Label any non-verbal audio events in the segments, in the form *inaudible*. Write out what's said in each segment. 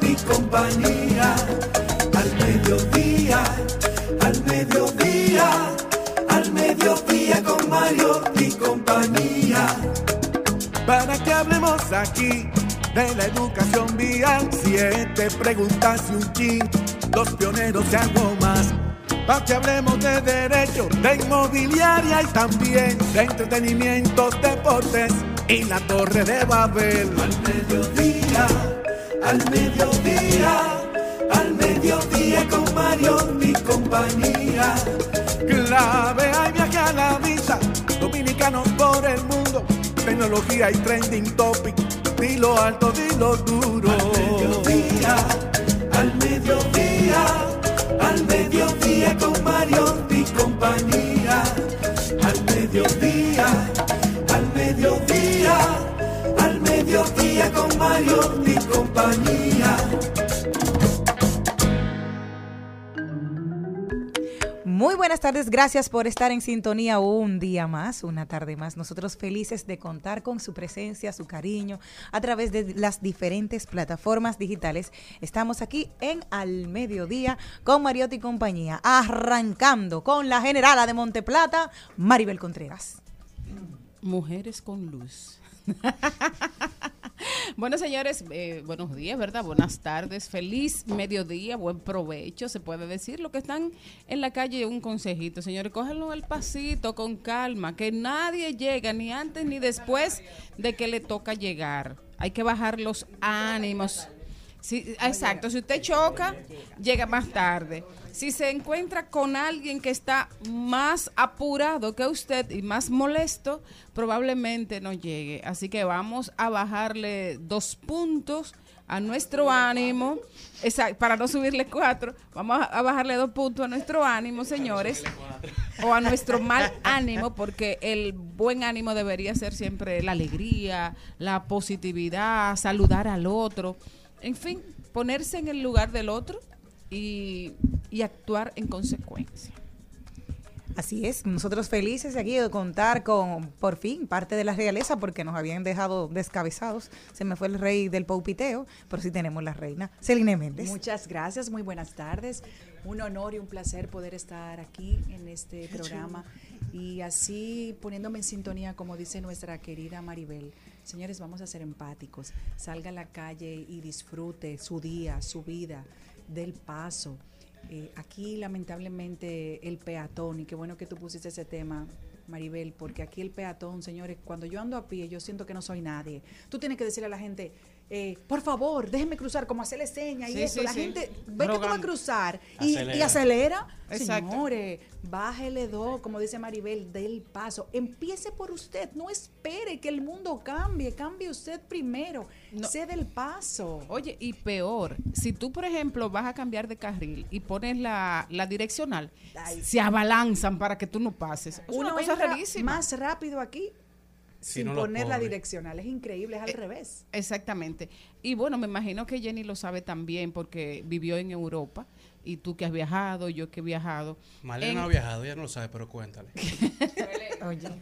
y compañía. Al mediodía, al mediodía, al mediodía con Mario y compañía. Para que hablemos aquí de la educación vial, siete preguntas y un chin, los pioneros de algo más para que hablemos de derecho, de inmobiliaria y también de entretenimiento, deportes y la torre de Babel. Al mediodía, al mediodía, al mediodía con Mario mi compañía. Clave hay viaje a la vista, dominicanos por el mundo, tecnología y trending topic, lo alto, lo duro. Al mediodía, al mediodía al mediodía con Mario y compañía. Al mediodía, al mediodía con Mario y compañía. Muy buenas tardes, gracias por estar en sintonía un día más, una tarde más. Nosotros felices de contar con su presencia, su cariño a través de las diferentes plataformas digitales. Estamos aquí en Al Mediodía con Mariotti y compañía, arrancando con la generala de Monteplata, Maribel Contreras. Mujeres con luz. *laughs* bueno, señores, eh, buenos días, ¿verdad? Buenas tardes, feliz mediodía, buen provecho, se puede decir. Lo que están en la calle, un consejito, señores, cógenlo al pasito, con calma, que nadie llega ni antes ni después de que le toca llegar. Hay que bajar los ánimos. Sí, exacto, si usted choca, llega más tarde. Si se encuentra con alguien que está más apurado que usted y más molesto, probablemente no llegue. Así que vamos a bajarle dos puntos a nuestro ánimo, exacto, para no subirle cuatro, vamos a bajarle dos puntos a nuestro ánimo, señores, o a nuestro mal ánimo, porque el buen ánimo debería ser siempre la alegría, la positividad, saludar al otro en fin, ponerse en el lugar del otro y, actuar en consecuencia. Así es, nosotros felices aquí de contar con, por fin, parte de la realeza, porque nos habían dejado descabezados. Se me fue el rey del paupiteo, pero sí tenemos la reina, Celine Méndez. Muchas gracias, muy buenas tardes. Un honor y un placer poder estar aquí en este programa y así poniéndome en sintonía, como dice nuestra querida Maribel Señores, vamos a ser empáticos. Salga a la calle y disfrute su día, su vida, del paso. Eh, aquí lamentablemente el peatón, y qué bueno que tú pusiste ese tema, Maribel, porque aquí el peatón, señores, cuando yo ando a pie, yo siento que no soy nadie. Tú tienes que decirle a la gente, eh, por favor, déjenme cruzar, como hacerle señas y eso. la gente ve que tú vas a cruzar y acelera. Señores, bájele dos, como dice Maribel, del paso. Empiece por usted, no espere que el mundo cambie, cambie usted primero. No. Sé del paso. Oye, y peor, si tú, por ejemplo, vas a cambiar de carril y pones la, direccional, se abalanzan para que tú no pases. Es una cosa rarísima. Más rápido aquí Si sin no poner la direccional. Es increíble, es al revés. Exactamente. Y bueno, me imagino que Jenny lo sabe también porque vivió en Europa y tú que has viajado, yo que he viajado. Malena En- no ha viajado, ella no lo sabe, pero cuéntale. *laughs* Oye. *laughs*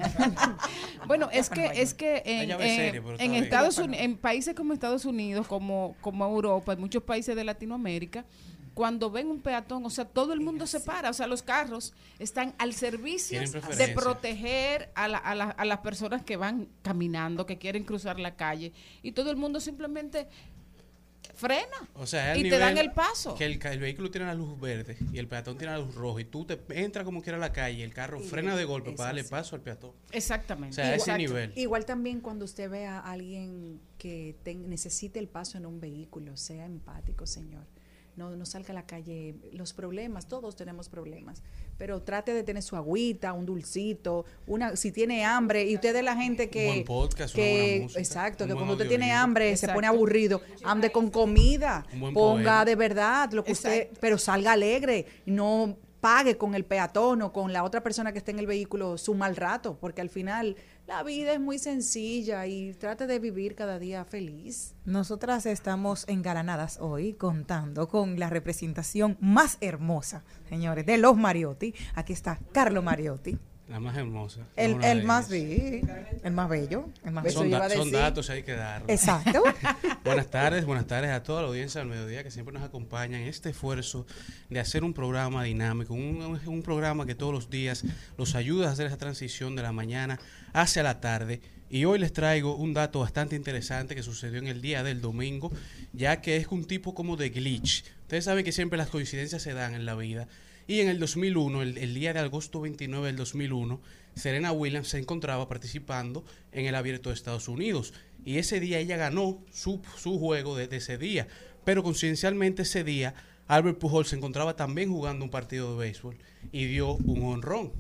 Bueno, es que es que en, serie. Estados Unidos, en países como Estados Unidos, como como Europa, en muchos países de Latinoamérica, cuando ven un peatón, o sea, todo el mundo se para, o sea, los carros están al servicio de proteger a, la- a la- a las personas que van caminando, que quieren cruzar la calle, y todo el mundo simplemente frena O sea, y te dan el paso. Que el, vehículo tiene la luz verde y el peatón tiene la luz roja y tú te entras como quiera a la calle y el carro frena de golpe para darle paso al peatón. Exactamente. O sea, a ese nivel. Igual también cuando usted ve a alguien que ten- necesite el paso en un vehículo, sea empático, señor. No, no salga a la calle. Los problemas, todos tenemos problemas. Pero trate de tener su agüita, un dulcito, una, si tiene hambre, y usted es la gente que. Un buen podcast, una que- buena música, exacto, un que buen cuando usted tiene hambre, se pone aburrido, ande con comida, Un buen ponga poema. de verdad lo que usted, pero salga alegre, no pague con el peatón o con la otra persona que esté en el vehículo su mal rato, porque al final la vida es muy sencilla y trate de vivir cada día feliz. Nosotras estamos engalanadas hoy contando con la representación más hermosa, señores, de los Mariotti. Aquí está Carlo Mariotti, La más hermosa. el, el más bello, el más bello, el más Eso Son, bello. da- datos, hay que darlos. Exacto. *laughs* Buenas tardes, buenas tardes a toda la audiencia del mediodía que siempre nos acompaña en este esfuerzo de hacer un programa dinámico, un, un programa que todos los días los ayuda a hacer esa transición de la mañana hacia la tarde. Y hoy les traigo un dato bastante interesante que sucedió en el día del domingo, ya que es un tipo como de glitch. Ustedes saben que siempre las coincidencias se dan en la vida. Y en el 2001, el, el día de agosto 29 del 2001, Serena Williams se encontraba participando en el Abierto de Estados Unidos. Y ese día ella ganó su, su juego de, de ese día. Pero coincidencialmente ese día, Albert Pujol se encontraba también jugando un partido de béisbol y dio un honrón.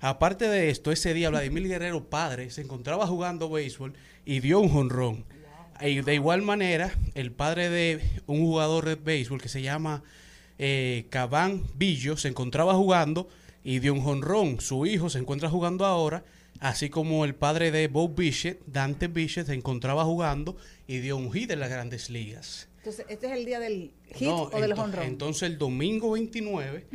Aparte de esto, ese día Vladimir Guerrero padre se encontraba jugando béisbol y dio un jonrón. Y de igual manera, el padre de un jugador de béisbol que se llama eh, Cabán Billo se encontraba jugando y dio un jonrón. Su hijo se encuentra jugando ahora, así como el padre de Bob Bichette, Dante Bichette, se encontraba jugando y dio un hit en las grandes ligas. Entonces, ¿este es el día del hit No, o del honrón? Entonces el domingo 29,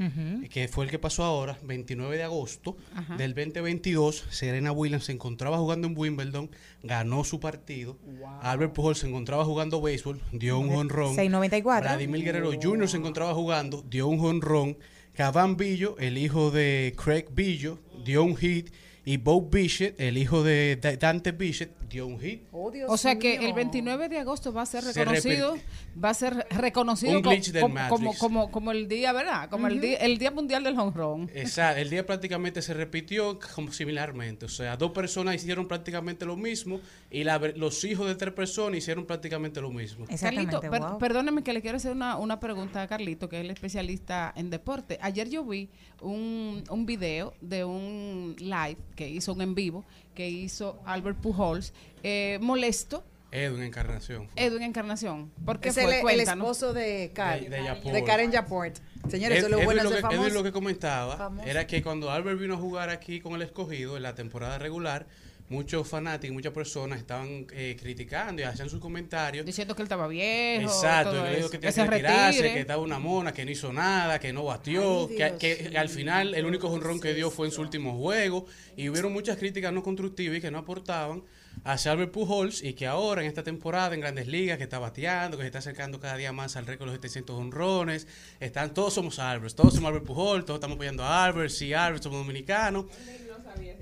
que fue el que pasó ahora, 29 de agosto Ajá. del 2022, Serena Williams se encontraba jugando en Wimbledon, ganó su partido. Albert Pujol se encontraba jugando béisbol, dio un honrón. 6.94. Vladimir Guerrero Jr. se encontraba jugando, dio un honrón. Cabán Billo, el hijo de Craig Billo, dio un hit. Y Bob Bichette, el hijo de Da- Dante Bichette, dio un hit. Oh, Dios O sea que el 29 de agosto va a ser Se reconocido, va a ser reconocido como, como, como, como el día, ¿verdad? Como el día el día mundial del honrón. Exacto, el día prácticamente se repitió como similarmente, o sea, dos personas hicieron prácticamente lo mismo y la los hijos de tres personas hicieron prácticamente lo mismo. Exactamente. Carlito, per- wow. perdóneme que le quiero hacer una, una pregunta a Carlito, que es el especialista en deporte. Ayer yo vi un, un video de un live que hizo un en vivo, que hizo Albert Pujols, eh, molesto, Edwin Encarnación. Edwin Encarnación. ¿Por qué Es fue? el, esposo de, Car- De- de Yaport. de Karen Yaport. Señores, eso es lo bueno Edwin, de lo que, Edwin lo que comentaba Famoso. era que cuando Albert vino a jugar aquí con el escogido en la temporada regular, muchos fanáticos, muchas personas estaban eh, criticando y hacían sus comentarios. Diciendo que él estaba viejo. Exacto, todo eso. que que se que retirarse, retire. que estaba una mona, que no hizo nada, que no batió, Ay, que, Dios que mío. al final el único jonrón que dio fue en su último juego y hubieron muchas críticas no constructivas y que no aportaban hacia Albert Pujols y que ahora en esta temporada en Grandes Ligas que está bateando, que se está acercando cada día más al récord de los 700 honrones, están todos somos Albert, todos somos Albert Pujols, todos estamos apoyando a Albert, sí Albert, somos dominicanos.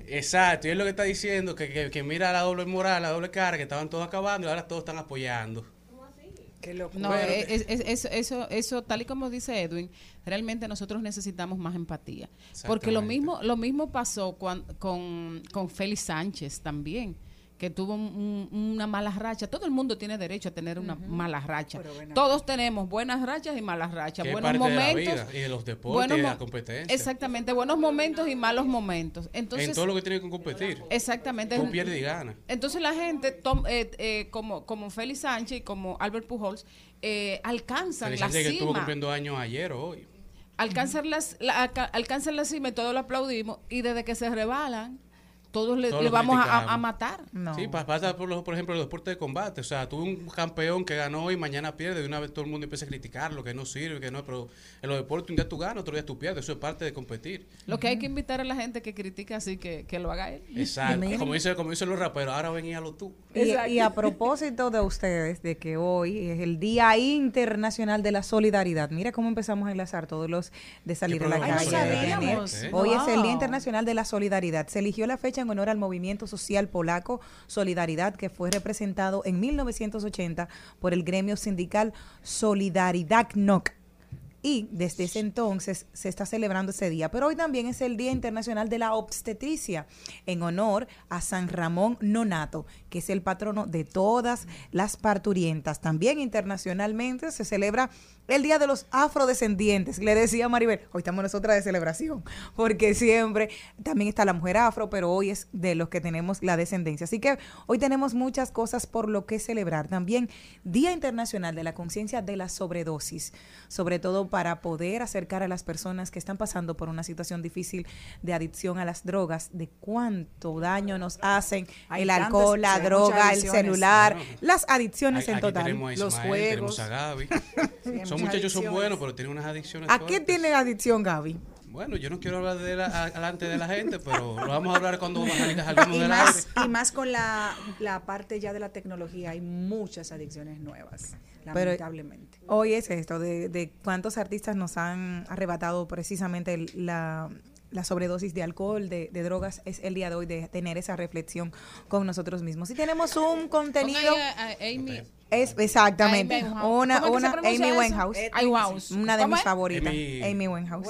Exacto, y es lo que está diciendo, que, que, que mira la doble moral, la doble cara, que estaban todos acabando y ahora todos están apoyando. Qué loco. No, Bueno, eh, es- es- eso, eso, eso, tal y como dice Edwin, realmente nosotros necesitamos más empatía. Porque lo mismo, lo mismo pasó cuan- con, con Félix Sánchez también, que tuvo un- un- una mala racha. Todo el mundo tiene derecho a tener una mala racha. Bueno. Todos tenemos buenas rachas y malas rachas. Buenos parte de la momentos. vida y de los deportes buenos y de la competencia. Exactamente, buenos momentos y malos momentos. Entonces, en todo lo que tiene que competir. exactamente. Tú pierdes y ganas. Entonces la gente, tom- eh, eh, como, como Félix Sánchez y como Albert Pujols, eh, alcanzan la Sánchez que estuvo cima. cumpliendo años ayer o hoy. Alcanzan, las, la, alca- alcanzan la cima y todos lo aplaudimos. Y desde que se rebalan, todos le, Todos le vamos a- matar. No. Sí, pa- pasa por, los- por ejemplo los deportes de combate. O sea, tuve un campeón que ganó y mañana pierde. De una vez todo el mundo empieza a criticarlo, que no sirve, que no. Pero en los deportes un día tú ganas, otro día tú pierdes. Eso es parte de competir. Lo que hay que invitar a la gente que critica así que, que lo haga él. Exacto. Como dice, como dicen los raperos, ahora veníalo tú. Y, y a propósito de ustedes, de que hoy es el Día Internacional de la Solidaridad. Mira cómo empezamos a enlazar todos los de salir a la calle. Ay, no. Hoy es el Día. Internacional de la Solidaridad. Se eligió la fecha en honor al movimiento social polaco Solidaridad, que fue representado en 1980 por el gremio sindical Solidaridad NOC. Y desde ese entonces se está celebrando ese día. Pero hoy también es el Día Internacional de la Obstetricia, en honor a San Ramón Nonato, que es el patrono de todas las parturientas. También internacionalmente se celebra el Día de los Afrodescendientes. Le decía a Maribel, hoy estamos nosotras de celebración, porque siempre también está la mujer afro, pero hoy es de los que tenemos la descendencia. Así que hoy tenemos muchas cosas por lo que celebrar. También Día Internacional de la Conciencia de la Sobredosis, sobre todo para poder acercar a las personas que están pasando por una situación difícil de adicción a las drogas, de cuánto daño nos hacen Hay el alcohol, la droga, el celular, las adicciones en total. tenemos a Los juegos. a Gaby. *laughs* son muchachos, son buenos, pero tienen unas adicciones ¿A qué tiene adicción, Gaby? Bueno, yo no quiero hablar de la, delante de la gente, pero lo vamos a hablar cuando salgamos *laughs* más, aire. y más con la, la parte ya de la tecnología, hay muchas adicciones nuevas, Pero- lamentablemente. Hoy es esto, de, de cuántos artistas nos han arrebatado precisamente la, la sobredosis de alcohol, de, de drogas, es el día de hoy de tener esa reflexión con nosotros mismos. Si tenemos un contenido, Amy. Es exactamente Winehouse. una, ¿Cómo es que una pronuncia Amy eso? Winehouse, Winehouse. una de ¿Cómo mis es? favoritas, Amy- Amy Winehouse.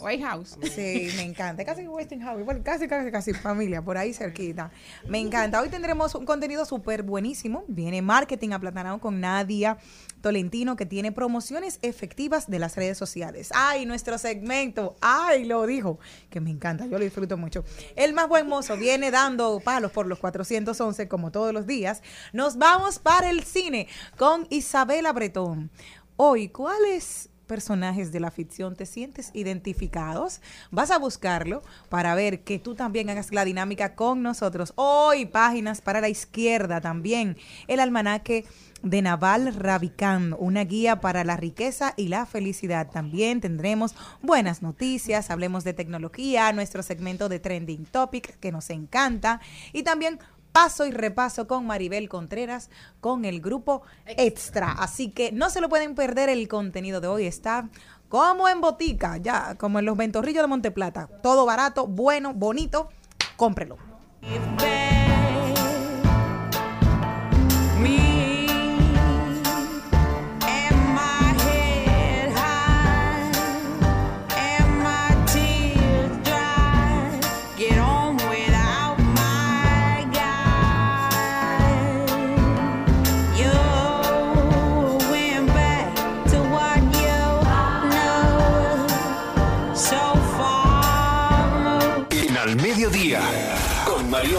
White House. Sí, me encanta. Casi Westinghouse, igual, casi, casi, casi familia, por ahí cerquita. Me encanta. Hoy tendremos un contenido súper buenísimo. Viene marketing aplatanado con Nadia Tolentino, que tiene promociones efectivas de las redes sociales. Ay, nuestro segmento. Ay, lo dijo. Que me encanta, yo lo disfruto mucho. El más buen mozo viene dando palos por los 411, como todos los días. Nos vamos para el cine con Isabela Bretón. Hoy, ¿cuáles personajes de la ficción te sientes identificados? Vas a buscarlo para ver que tú también hagas la dinámica con nosotros. Hoy, páginas para la izquierda también. El almanaque de Naval Ravikant, una guía para la riqueza y la felicidad. También tendremos buenas noticias, hablemos de tecnología, nuestro segmento de Trending Topic que nos encanta y también paso y repaso con Maribel Contreras con el grupo Extra. Así que no se lo pueden perder, el contenido de hoy está como en botica, ya como en los ventorrillos de Monteplata. Todo barato, bueno, bonito, cómprelo.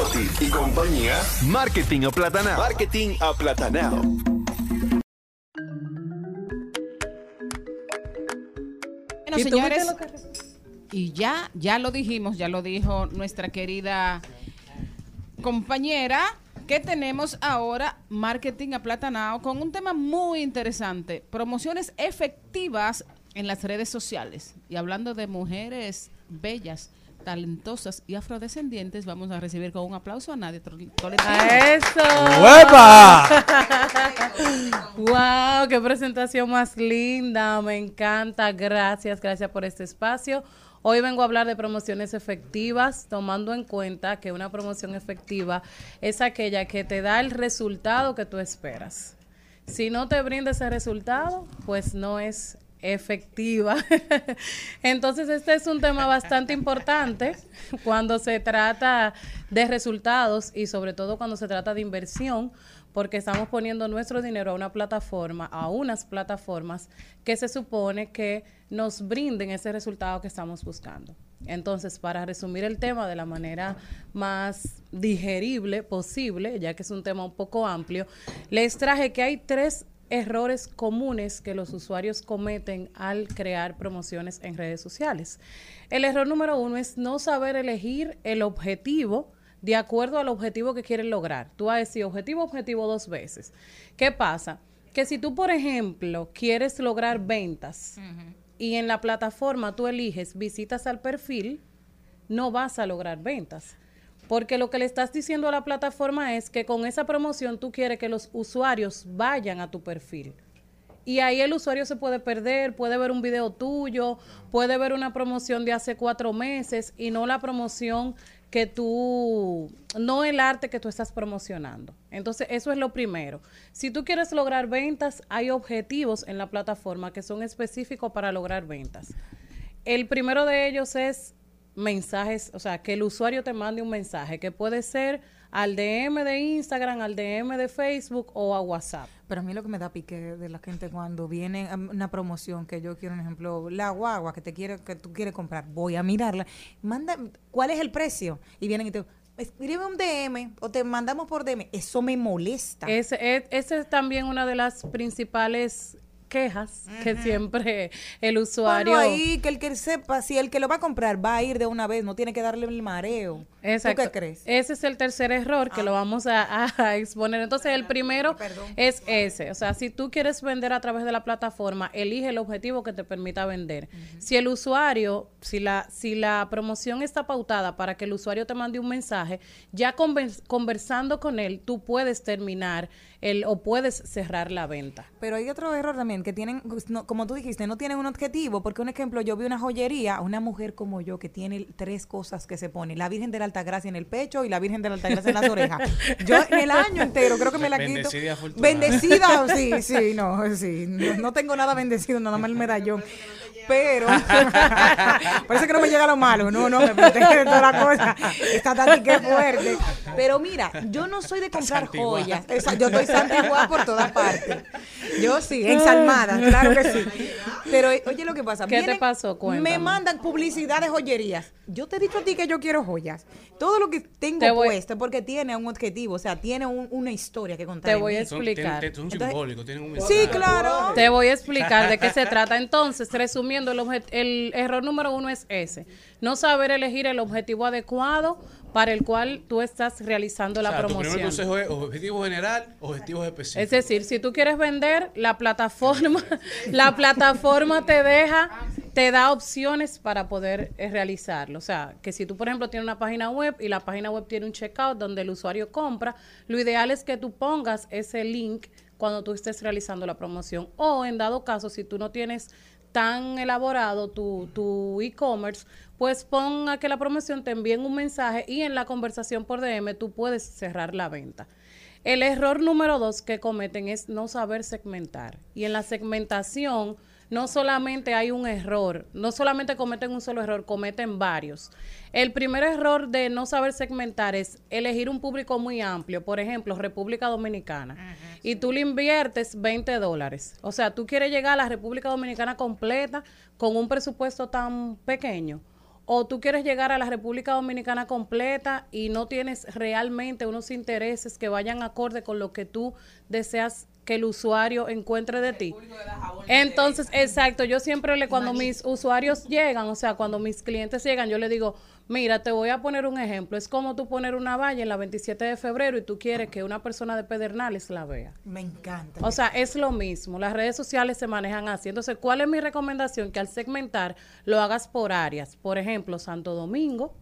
Mariotti y compañía, Marketing Aplatanado. Marketing Aplatanado. Bueno, ¿Y tú señores, y ya, ya lo dijimos, ya lo dijo nuestra querida compañera, que tenemos ahora marketing aplatanado con un tema muy interesante, promociones efectivas en las redes sociales. Y hablando de mujeres bellas, talentosas y afrodescendientes, vamos a recibir con un aplauso a Nadia Tol- Tolentino. ¡Eso! ¡Huepa! *laughs* ¡Wow! ¡Qué presentación más linda! Me encanta. Gracias, gracias por este espacio. Hoy vengo a hablar de promociones efectivas, tomando en cuenta que una promoción efectiva es aquella que te da el resultado que tú esperas. Si no te brinda ese resultado, pues no es efectiva. *laughs* Entonces, este es un tema bastante importante cuando se trata de resultados y sobre todo cuando se trata de inversión, porque estamos poniendo nuestro dinero a una plataforma, a unas plataformas que se supone que nos brinden ese resultado que estamos buscando. Entonces, para resumir el tema de la manera más digerible posible, ya que es un tema un poco amplio, les traje que hay tres errores comunes que los usuarios cometen al crear promociones en redes sociales. El error número uno es no saber elegir el objetivo de acuerdo al objetivo que quieres lograr. Tú vas a decir objetivo, objetivo dos veces. ¿Qué pasa? Que si tú, por ejemplo, quieres lograr ventas y en la plataforma tú eliges visitas al perfil, no vas a lograr ventas. Porque lo que le estás diciendo a la plataforma es que con esa promoción tú quieres que los usuarios vayan a tu perfil. Y ahí el usuario se puede perder, puede ver un video tuyo, puede ver una promoción de hace cuatro meses y no la promoción que tú, no el arte que tú estás promocionando. Entonces, eso es lo primero. Si tú quieres lograr ventas, hay objetivos en la plataforma que son específicos para lograr ventas. El primero de ellos es mensajes, o sea, que el usuario te mande un mensaje, que puede ser al DM de Instagram, al DM de Facebook o a WhatsApp. Pero a mí lo que me da pique de la gente cuando viene una promoción que yo quiero, un ejemplo, la guagua que te quiere, que tú quieres comprar, voy a mirarla, manda, ¿cuál es el precio? Y vienen y te escribe un DM o te mandamos por DM. Eso me molesta. Ese es, ese es también una de las principales quejas que siempre el usuario... Bueno, ahí que el que sepa, si el que lo va a comprar va a ir de una vez, no tiene que darle el mareo. Exacto. ¿Tú qué crees? Ese es el tercer error que lo vamos a, a exponer. Entonces, el primero es ese. O sea, si tú quieres vender a través de la plataforma, elige el objetivo que te permita vender. Si el usuario, si la, si la promoción está pautada para que el usuario te mande un mensaje, ya conversando con él, tú puedes terminar el, o puedes cerrar la venta. Pero hay otro error también, que tienen, no, como tú dijiste, no tienen un objetivo, porque un ejemplo, yo vi una joyería, una mujer como yo que tiene tres cosas que se pone, la Virgen de la Altagracia en el pecho y la Virgen de la Altagracia en las orejas. *laughs* Yo en el año entero creo que me la quito. Bendecida. Bendecida, sí, sí, no, *laughs* sí, no, no tengo nada bendecido, nada más el medallón. Pero, *laughs* parece que no me llega lo malo, no, no, me protege de toda la cosa. Esta que es fuerte. Pero mira, yo no soy de comprar joyas. Esa- yo estoy santiguada por todas partes. Yo sí, ensalmada, claro que sí. Pero oye lo que pasa. ¿Qué te pasó? Cuéntame. Me mandan publicidad de joyerías. Yo te he dicho a ti que yo quiero joyas. Todo lo que tengo Te voy- puesto porque tiene un objetivo, o sea, tiene un- una historia que contar. Te voy a mí. Son, explicar. tienen- son simbólicos, tienen un Sí, mensaje. claro. Te voy a explicar de qué se trata. Entonces, resumiendo, el, error número uno es ese. No saber elegir el objetivo adecuado para el cual tú estás realizando la O sea, tu primer promoción. consejo es objetivo general, objetivos específicos. Es decir, si tú quieres vender, la plataforma, *laughs* la plataforma te deja, te da opciones para poder eh, realizarlo. O sea, que si tú, por ejemplo, tienes una página web y la página web tiene un checkout donde el usuario compra, lo ideal es que tú pongas ese link cuando tú estés realizando la promoción. O en dado caso, si tú no tienes tan elaborado tu, tu e-commerce, pues pon a que la promoción te envíen un mensaje y en la conversación por DM tú puedes cerrar la venta. El error número dos que cometen es no saber segmentar. Y en la segmentación no solamente hay un error, no solamente cometen un solo error, cometen varios. El primer error de no saber segmentar es elegir un público muy amplio, por ejemplo, República Dominicana, y tú le inviertes 20 dólares. O sea, tú quieres llegar a la República Dominicana completa con un presupuesto tan pequeño o tú quieres llegar a la República Dominicana completa y no tienes realmente unos intereses que vayan acorde con lo que tú deseas que el usuario encuentre de ti. Entonces, exacto, yo siempre le cuando mis usuarios llegan, o sea, cuando mis clientes llegan, yo le digo, mira, te voy a poner un ejemplo, es como tú poner una valla en la 27 de febrero y tú quieres que una persona de Pedernales la vea. Me encanta. O sea, es lo mismo. Las redes sociales se manejan así. Entonces, ¿cuál es mi recomendación? Que al segmentar lo hagas por áreas. Por ejemplo, Santo Domingo,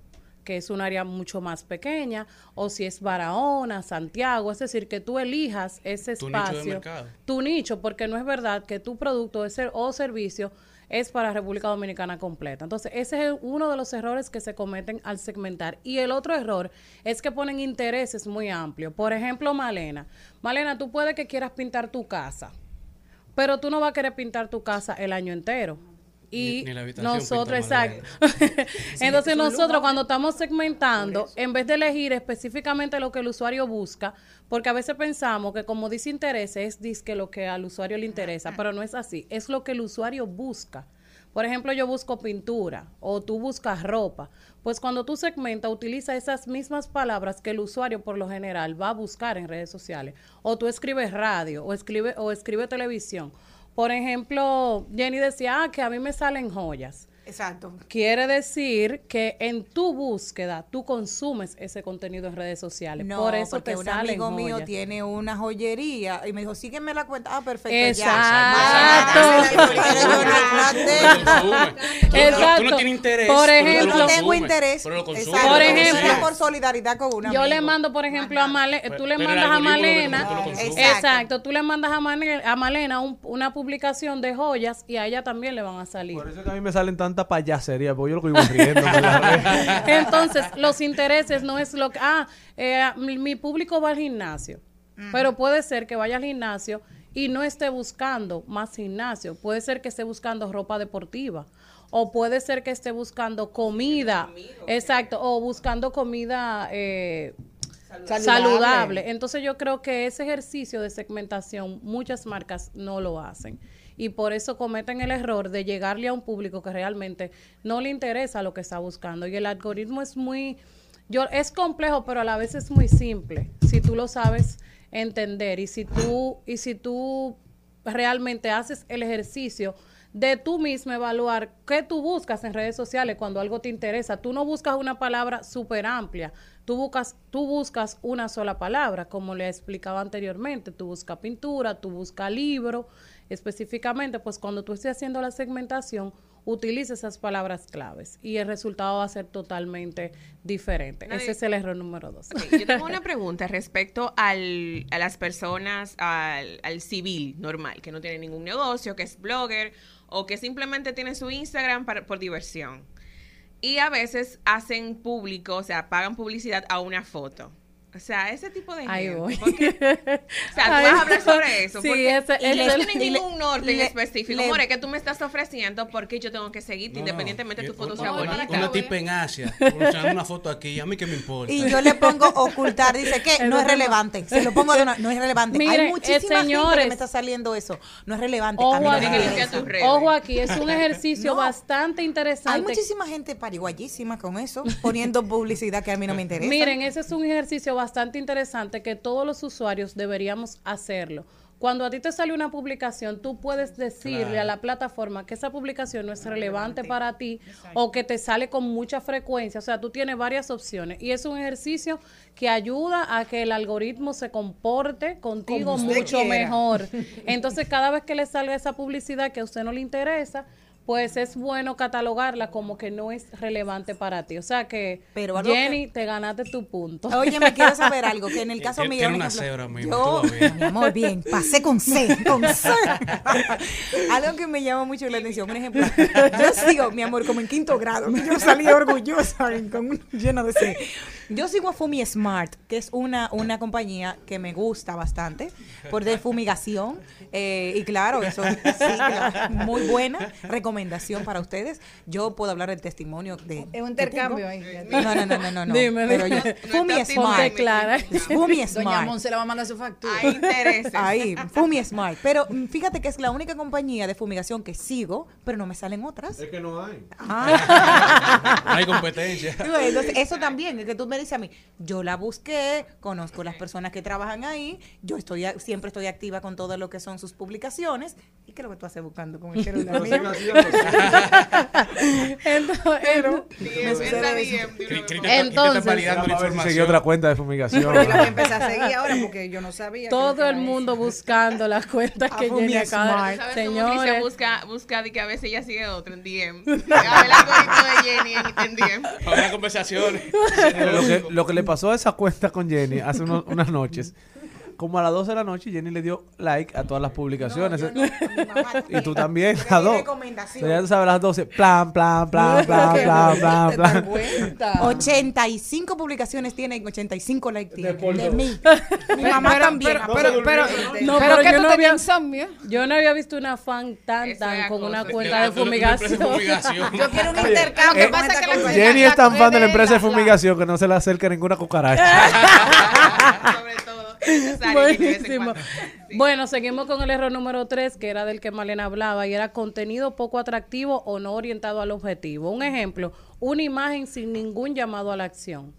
que es un área mucho más pequeña, o si es Barahona, Santiago, es decir, que tú elijas ese Tu nicho de espacio, tu nicho, porque no es verdad que tu producto o servicio es para República Dominicana completa. Entonces, ese es uno de los errores que se cometen al segmentar. Y el otro error es que ponen intereses muy amplios. Por ejemplo, Malena. Malena, tú puedes que quieras pintar tu casa, pero tú no vas a querer pintar tu casa el año entero. Y Ni- ni la habitación nosotros, exacto. *laughs* Entonces nosotros cuando estamos segmentando, en vez de elegir específicamente lo que el usuario busca, porque a veces pensamos que como dice interés es disque lo que al usuario le interesa, pero no es así, es lo que el usuario busca. Por ejemplo, yo busco pintura o tú buscas ropa. Pues cuando tú segmentas, utiliza esas mismas palabras que el usuario por lo general va a buscar en redes sociales. O tú escribes radio o escribe, o escribe televisión. Por ejemplo, Jenny decía ah, que a mí me salen joyas. Exacto. quiere decir que en tu búsqueda tú consumes ese contenido en redes sociales. No, Por eso porque te un salen amigo mío tiene una joyería y me dijo, sígueme la cuenta. Ah, perfecto. Exacto. Ya. Tú, no tienes interés. Por Yo ejemplo, no tengo interés. Pero lo consumes. Exacto, Por ejemplo, por solidaridad con una Yo le mando, por ejemplo, a Malena, tú le mandas a Malena. Exacto. tú le mandas a, Malena un- una publicación de joyas y a ella también le van a salir. Por eso es que a mí me salen tanta payasería, porque yo lo que vivo riendo. *laughs* Entonces, los intereses no es lo que, ah, eh, mi, mi público va al gimnasio, pero puede ser que vaya al gimnasio y no esté buscando más gimnasio, puede ser que esté buscando ropa deportiva. O puede ser que esté buscando comida, exacto, o buscando comida eh, saludable. Entonces yo creo que ese ejercicio de segmentación muchas marcas no lo hacen y por eso cometen el error de llegarle a un público que realmente no le interesa lo que está buscando y el algoritmo es muy yo es complejo pero a la vez es muy simple si tú lo sabes entender y si tú y si tú realmente haces el ejercicio de tú mismo evaluar qué tú buscas en redes sociales cuando algo te interesa. Tú no buscas una palabra súper amplia, tú buscas, tú buscas una sola palabra, como le explicaba anteriormente. Tú buscas pintura, tú buscas libro, específicamente, pues cuando tú estés haciendo la segmentación, utiliza esas palabras claves y el resultado va a ser totalmente diferente. Nadie- Ese es el error número dos. Yo tengo una *laughs* pregunta respecto al, a las personas, al, al civil normal, que no tiene ningún negocio, que es blogger o que simplemente tiene su Instagram para- por diversión. Y a veces hacen público, o sea, pagan publicidad a una foto. O sea, ese tipo de Ahí gente. voy. porque- o sea, *laughs* tú Ay. vas a hablar sobre eso. Sí, porque ese- y ese- no tiene ningún norte en le- específico. le- More, que tú me estás ofreciendo porque yo tengo que seguirte No, independientemente de tu foto una- sea bonita. Una tipa en Asia, una foto aquí, a mí que me importa. Y yo le pongo ocultar, dice que *laughs* no es relevante. Se lo pongo de una, no es relevante. Mire, Hay muchísima eh, gente que señores, me está saliendo eso. No es relevante. Ojo a mí aquí, ojo aquí, es un *laughs* ejercicio No. bastante interesante. Hay muchísima gente pariguayísima con eso, poniendo publicidad que a mí no me interesa. Miren, ese es un ejercicio bastante interesante que todos los usuarios deberíamos hacerlo. Cuando a ti te sale una publicación, tú puedes decirle a la plataforma que esa publicación no es relevante para ti o que te sale con mucha frecuencia. O sea, tú tienes varias opciones y es un ejercicio que ayuda a que el algoritmo se comporte contigo mucho quiera. mejor. *laughs* Entonces, cada vez que le salga esa publicidad que a usted no le interesa, pues es bueno catalogarla como que no es relevante para ti. O sea que, Pero Jenny, te ganaste tu punto. Oye, me quiero saber algo, que en el *laughs* caso mío, tiene por una ejemplo, cebra mismo, yo, mi amor, bien, pasé con C, con C. *laughs* algo que me llama mucho la atención, por ejemplo, yo sigo, mi amor, como en quinto grado, yo salí orgullosa con un lleno de C. Yo sigo a Fumi Smart, que es una, una compañía que me gusta bastante, por de fumigación, eh, y claro, eso sí, claro, muy buena recomendación para ustedes. Yo puedo hablar del testimonio de... Es un intercambio ahí. No, no, no, no, no. no. Dime, pero dime. yo, Fumi Smart. Clara. Fumi Doña Smart. Mon se la va a mandar su factura. Hay intereses. Ahí, Fumi Smart. Pero mm, fíjate que es la única compañía de fumigación que sigo, pero no me salen otras. Es que no hay. Ah. No hay competencia. Entonces, eso también, es que tú me dices a mí, yo la busqué, conozco las personas que trabajan ahí, yo estoy a- siempre estoy activa con todo lo que son sus publicaciones. ¿Y qué es lo que tú haces buscando con el *laughs* celular? Entonces, *laughs* Pero Entonces- validando la otra cuenta de fumigación. La voy a seguir ahora porque yo no sabía. todo el mundo buscando las cuentas que Fumi Jenny acaba Smart. de... ¿Sabes cómo Cristian Señores, busca, busca de que a veces ella sigue otro en DM? *laughs* A ver el algoritmo de Jenny en, DM. Para las conversaciones. lo, que, lo que le pasó a esa cuenta con Jenny hace unos- unas noches, como a las 12 de la noche, Jenny le dio like a todas las publicaciones. No, no, mi mamá *laughs* y tú también. di dos. Ya tú sabes, a las 12, plan, plan, plan, *laughs* plan, plan, plan, plan. cuenta. *laughs* 85 publicaciones tienen, 85 likes tienen. De dos. mí. Mi mamá pero, también. Pero, pero, pero, No, pero pero que yo tú no había- insomnio. yo no había visto una fan tan, tan con una cuenta de De de fumigación. Yo quiero un intercambio. Eh, con esta compañía. Jenny es tan fan de la empresa de fumigación que no se le acerca ninguna cucaracha. *laughs* Buenísimo. Sí. Bueno, seguimos con el error número 3, que era del que Malena hablaba, y era contenido poco atractivo o no orientado al objetivo. Un ejemplo, una imagen sin ningún llamado a la acción.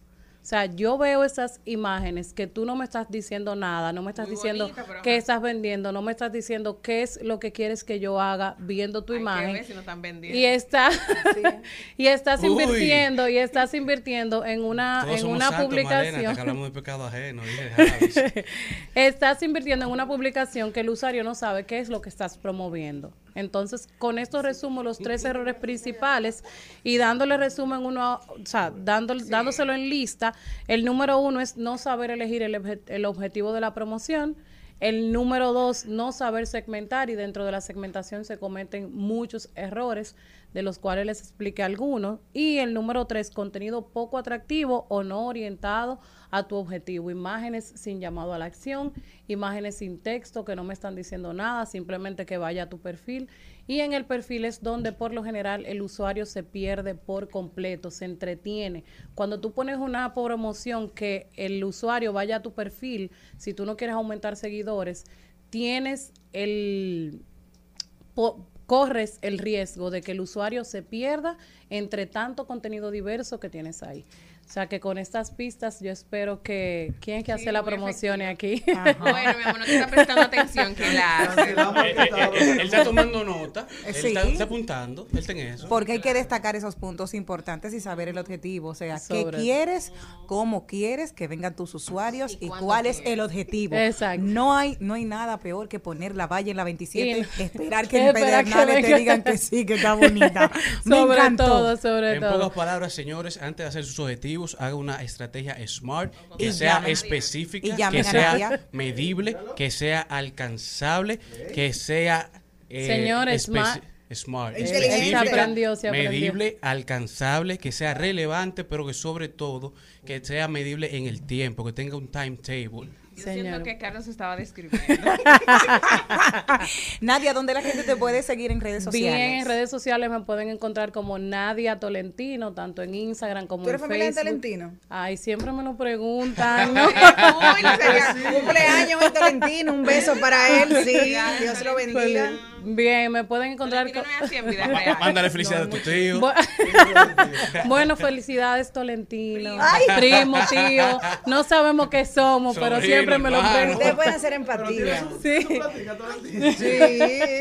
O sea, yo veo esas imágenes que tú no me estás diciendo nada, no me estás Muy diciendo bonita, qué estás vendiendo, no me estás diciendo qué es lo que quieres que yo haga viendo tu Hay que imagen. ver si no están vendiendo. Y está *laughs* y estás Uy. invirtiendo y estás invirtiendo en una Todos en somos una santos, publicación. Malena, hasta que hablamos de pecado ajeno. dije Javis. *laughs* estás invirtiendo en una publicación que el usuario no sabe qué es lo que estás promoviendo. Entonces, con esto resumo los tres errores principales y dándole resumen uno, o sea, dándole, dándoselo en lista. El número uno es no saber elegir el, el objetivo de la promoción. El número dos, no saber segmentar y dentro de la segmentación se cometen muchos errores, de los cuales les expliqué algunos. Y el número tres, contenido poco atractivo o no orientado a tu objetivo. Imágenes sin llamado a la acción, imágenes sin texto que no me están diciendo nada, simplemente que vaya a tu perfil. Y en el perfil es donde por lo general el usuario se pierde por completo, se entretiene. Cuando tú pones una promoción que el usuario vaya a tu perfil, si tú no quieres aumentar seguidores, tienes el po- corres el riesgo de que el usuario se pierda entre tanto contenido diverso que tienes ahí. O sea que con estas pistas yo espero que quién es que hace la promoción aquí. *laughs* Bueno, mi amor, no te está prestando atención. que la hace? Eh, eh, eh, él está tomando nota, él Sí. está, está apuntando, él está en eso. Porque hay que destacar esos puntos importantes y saber el objetivo. O sea, qué Sobre- quieres, cómo quieres que vengan tus usuarios y, cuál es el objetivo. Exacto. No hay, no hay nada peor que poner la valla en la 27, Y- *laughs* esperar que en Pedernales te digan que sí, que está bonita. *laughs* Me sobre encantó. todo, sobre En todo. pocas palabras, señores, antes de hacer sus objetivos, haga una estrategia smart, que Y sea específica, que sea medible, que sea alcanzable, que sea... eh, Señor, especi- smart. Smart, se aprendió, se aprendió. medible, alcanzable, que sea relevante, pero que sobre todo que sea medible en el tiempo, que tenga un timetable. Yo Señor. siento que Carlos estaba describiendo. *laughs* Nadia, ¿dónde la gente te puede seguir en redes sociales? Bien, en redes sociales me pueden encontrar como Nadia Tolentino, tanto en Instagram como ¿Tú eres en familia de Facebook. Tolentino? Ay, siempre me lo preguntan, *laughs* ¿no? Uy, *laughs* Cumpleaños en Tolentino, un beso para él, sí. Dios lo bendiga. Bien, me pueden encontrar no en. *laughs* Mándale felicidades a tu tío. Bu- *laughs* bueno, felicidades Tolentino, primo, tío. No sabemos qué somos, pero siempre me lo preguntan. Ustedes pueden hacer empatía. Sí, Sí.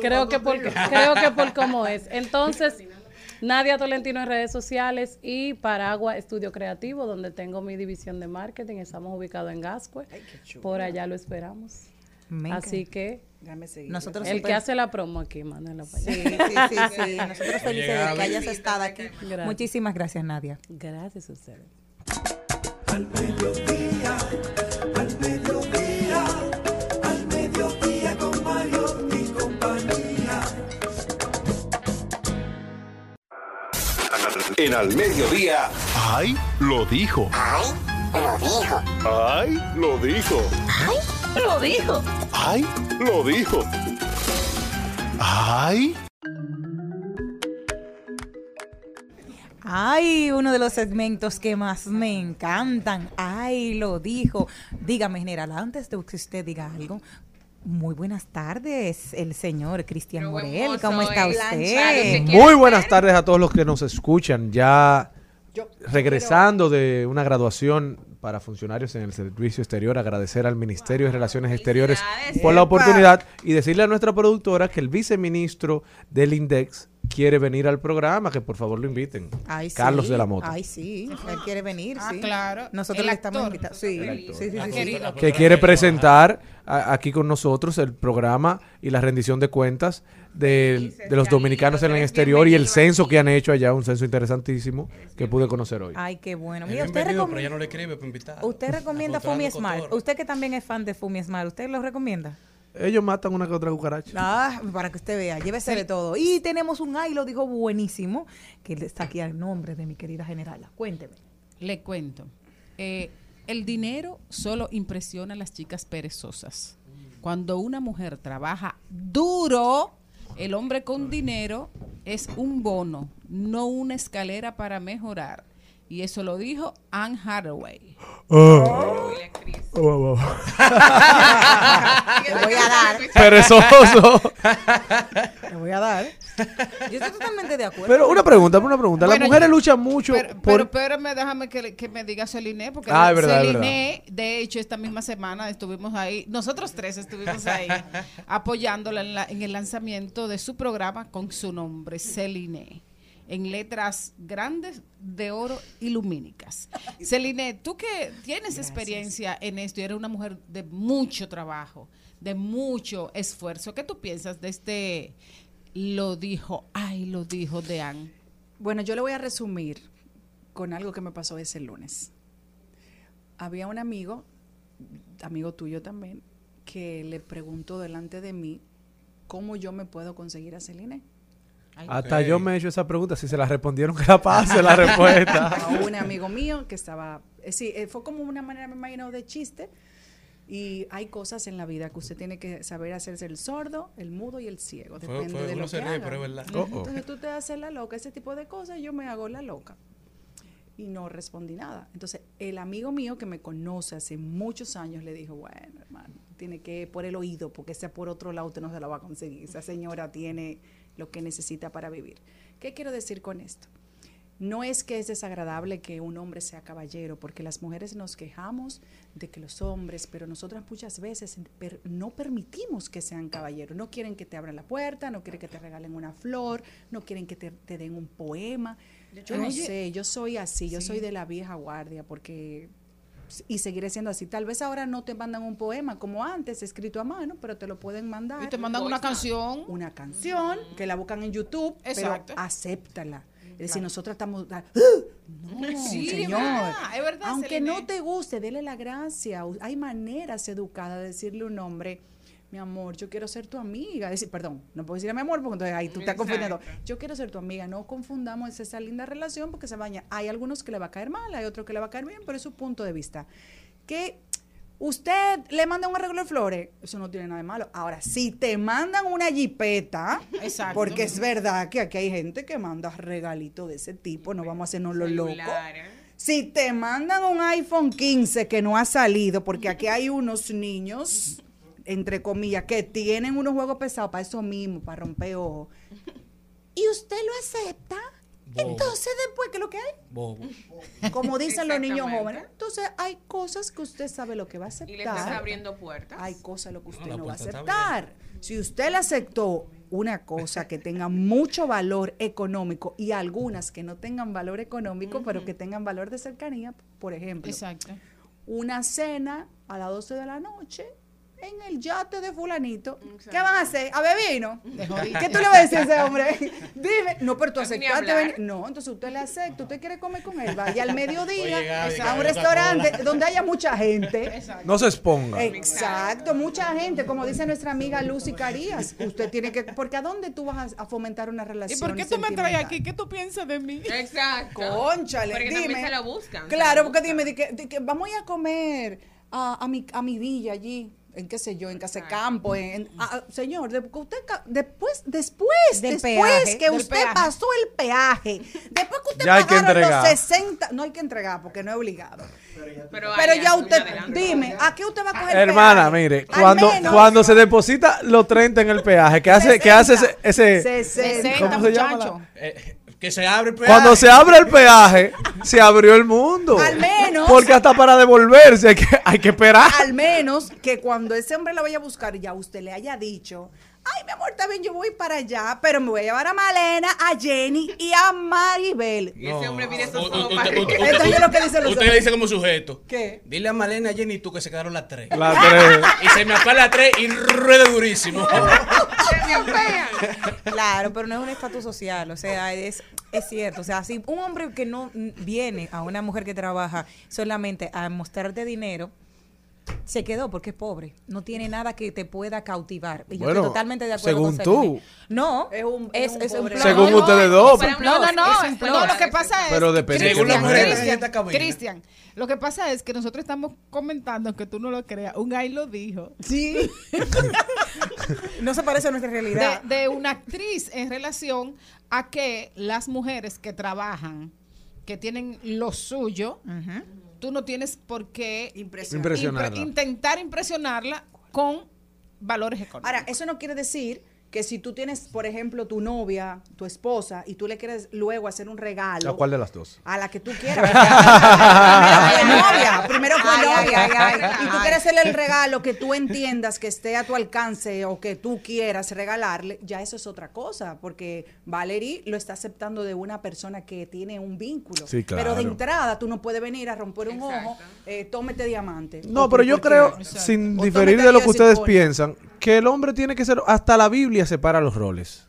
creo que por creo que por cómo *laughs* es. Entonces, Nadia Tolentino en redes sociales y Paragua Estudio Creativo, donde tengo mi división de marketing. Estamos ubicados en Gascue. Por allá lo esperamos. Me Así que Déjame seguir. Nosotros el que hace la promo aquí, allá. Sí, sí, sí, sí. *laughs* Nosotros felices de que hayas estado aquí. Gracias. Muchísimas gracias, Nadia. Gracias a ustedes. Al mediodía, al mediodía, al mediodía con Mario y compañía. En Al Mediodía. ¡Ay! Lo dijo. ¡Ay! Lo dijo. ¡Ay! Lo dijo. ¡Ay! *laughs* Lo dijo. ¡Ay! Lo dijo. ¡Ay! Ay, uno de los segmentos que más me encantan. Ay, lo dijo. Dígame, general, antes de que usted diga algo. Muy buenas tardes, el señor Cristian Pero Morel. ¿Cómo está eh, usted? planchado, ¿usted Muy buenas tardes a todos los que nos escuchan. Ya regresando de una graduación para funcionarios en el servicio exterior, agradecer al Ministerio de Relaciones Exteriores por la oportunidad y decirle a nuestra productora que el viceministro del INDEX quiere venir al programa, que por favor lo inviten. Ay, sí. Carlos de la Mota. Ay, sí. Él quiere venir, Ah, sí. claro. Nosotros El le estamos invitando. Sí, sí, sí, sí, que quiere presentar a- aquí con nosotros el programa y la rendición de cuentas de, de los dominicanos en el exterior y el censo que han hecho allá, un censo interesantísimo que pude conocer hoy. Ay, qué bueno. Mira, usted bienvenido, pero recomienda, no le escribe para invitar. usted *laughs* recomienda Fumi Smart. Usted que también es fan de Fumi Smart, ¿usted lo recomienda? Ellos matan una que otra cucaracha. Ah, para que usted vea, llévese de todo. Y tenemos un ay, lo dijo buenísimo, que está aquí al nombre de mi querida generala. Cuénteme. Le cuento. Eh, el dinero solo impresiona a las chicas perezosas. Cuando una mujer trabaja duro, el hombre con dinero es un bono, no una escalera para mejorar. Y eso lo dijo Anne Hathaway. *gasps* Julia Cris. Te voy a dar. *laughs* Perezoso. Le voy a dar. Yo estoy totalmente de acuerdo. Pero una pregunta, una pregunta. Bueno, Las mujeres yo- luchan mucho Pero, por... pero espérame, déjame que, me diga Celine, porque Ah, verdad, Celine, de hecho, esta misma semana estuvimos ahí, nosotros tres estuvimos ahí *laughs* apoyándola en, la- en el lanzamiento de su programa con su nombre, Celine, en letras grandes de oro y lumínicas. *laughs* Celine, tú que tienes experiencia en esto y eres una mujer de mucho trabajo, de mucho esfuerzo, ¿qué tú piensas de este lo dijo, ay, lo dijo de Anne? Bueno, yo le voy a resumir con algo que me pasó ese lunes. Había un amigo, amigo tuyo también, que le preguntó delante de mí cómo yo me puedo conseguir a Celine. Hasta yo me he hecho esa pregunta. Si se la respondieron, que la pase la respuesta. *laughs* a un amigo mío que estaba, eh, sí, eh, fue como una manera, me imagino, de chiste. Y hay cosas en la vida que usted tiene que saber hacerse el sordo, el mudo y el ciego. Fue- Depende fue- de lo se que ríe, haga. pero es verdad. Oh. Entonces tú te haces la loca, ese tipo de cosas, yo me hago la loca. Y no respondí nada. Entonces el amigo mío que me conoce hace muchos años le dijo, bueno, hermano, tiene que por el oído, porque sea por otro lado usted no se la va a conseguir. Esa señora tiene lo que necesita para vivir. ¿Qué quiero decir con esto? No es que es desagradable que un hombre sea caballero, porque las mujeres nos quejamos de que los hombres, pero nosotras muchas veces per- no permitimos que sean caballeros. No quieren que te abran la puerta, no quieren que te regalen una flor, no quieren que te, te den un poema. Yo no sé, yo soy así, yo soy de la vieja guardia, porque y seguiré siendo así. Tal vez ahora no te mandan un poema como antes, escrito a mano, pero te lo pueden mandar Y te mandan una canción. una canción que la buscan en YouTube, Exacto. pero acéptala. Es decir, nosotros estamos... ¡Ah! No, *laughs* Sí, es señor. verdad, es verdad, Aunque Celine. no te guste, dele la gracia. Hay maneras educadas de decirle a un hombre, mi amor, yo quiero ser tu amiga. Decir, perdón, no puedo decir a mi amor porque entonces ahí tú estás confundiendo. Yo quiero ser tu amiga. No confundamos esa linda relación porque se baña. Hay algunos que le va a caer mal, hay otros que le va a caer bien, pero es su punto de vista. Que usted le manda un arreglo de flores, eso no tiene nada de malo. Ahora, si te mandan una jipeta, Exacto. porque es verdad que aquí hay gente que manda regalitos de ese tipo, no vamos a hacernos los locos. Celular, ¿eh? Si te mandan un iPhone 15 que no ha salido, porque aquí hay unos niños, entre comillas, que tienen unos juegos pesados para eso mismo, para romper ojos, *laughs* y usted lo acepta, Bobo. entonces después, ¿qué es lo que hay? Bobo. Como dicen los niños jóvenes. Entonces hay cosas que usted sabe lo que va a aceptar. Y le estás abriendo puertas. Hay cosas lo que usted no, va a aceptar. Si usted le aceptó una cosa que tenga mucho valor económico y algunas que no tengan valor económico, pero que tengan valor de cercanía, por ejemplo, Exacto. una cena a las 12 de la noche en el yate de fulanito. Exacto. ¿Qué van a hacer? ¿A ver vino? ¿Qué tú le vas a decir a ese hombre? *laughs* Dime, no, pero tú aceptaste venir. No, entonces usted le acepta, usted quiere comer con él, vaya al mediodía Oye, Gaby, a un restaurante donde haya mucha gente. No se exponga. Exacto, mucha gente, como dice nuestra amiga Lucy Carías. Usted tiene que, porque ¿a dónde tú vas a, a fomentar una ¿Y relación? por qué tú me traes aquí? ¿Qué tú piensas de mí? Exacto. Conchale, Porque dime. también se lo buscan. Claro, porque buscan. dime, di que, di que vamos a ir a comer a, a mi, a mi villa allí, en qué sé yo, en Casa de Campo, en, en- a- a- señor, de- usted, después, después, Del después peaje, que usted peaje. pasó el peaje, después que usted Ya pagaron los 60, no hay que entregar porque no es obligado. Pero, Pero hay ya usted, adelante. dime, ¿a qué usted va a coger el Hermana, peaje? mire, cuando, menos cuando se deposita los 30 en el peaje, que hace, que hace ese, ese- 60. ¿cómo se llama? la- Eh, que se abre el Cuando peaje. se abre el peaje, se abrió el mundo. Al menos- Porque hasta para devolverse hay que, hay que esperar. Al menos que cuando ese hombre la vaya a buscar, ya usted le haya dicho, ay, mi amor, está bien, yo voy para allá, pero me voy a llevar a Malena, a Jenny y a Maribel. Y ese hombre mira U- esos ojos usted- para usted- arriba. Esto es lo que dicen los Usted le dice como sujeto. ¿Qué? Dile a Malena, a Jenny y tú que se quedaron las tres. Las tres. *laughs* Y se me apaga las tres y rueda durísimo. *laughs* Claro, pero no es un estatus social, o sea, es, es cierto. O sea, si un hombre que no viene a una mujer que trabaja solamente a mostrarte dinero, se quedó porque es pobre. No tiene nada que te pueda cautivar. Y yo Bueno, estoy totalmente de acuerdo según con tú. No, Es un- es, es un es un. Según ustedes dos. No, no, no, no, lo que pasa es. Pero depende Cristian, lo que pasa es que nosotros estamos comentando, que tú no lo creas, un gay lo dijo, Sí. *laughs* No se parece a nuestra realidad. de, de una actriz en relación a que las mujeres que trabajan, que tienen lo suyo. Tú no tienes por qué. Impresionarla. impre- intentar impresionarla con valores económicos. Ahora, eso no quiere decir que si tú tienes, por ejemplo, tu novia, tu esposa, y tú le quieres luego hacer un regalo. ¿A cuál de las dos? A la que tú quieras. *laughs* primero fue novia, primero fue Ay, ay, novia. ay, ay, y tú quieres hacerle el regalo que tú entiendas que esté a tu alcance o que tú quieras regalarle, ya eso es otra cosa, porque Valerie lo está aceptando de una persona que tiene un vínculo. Sí, Pero de claro. entrada tú no puedes venir a romper un ojo, eh, tómete diamante. No, pero yo creo, sin O diferir de lo que ustedes piensan, que el hombre tiene que ser, hasta la Biblia separa los roles.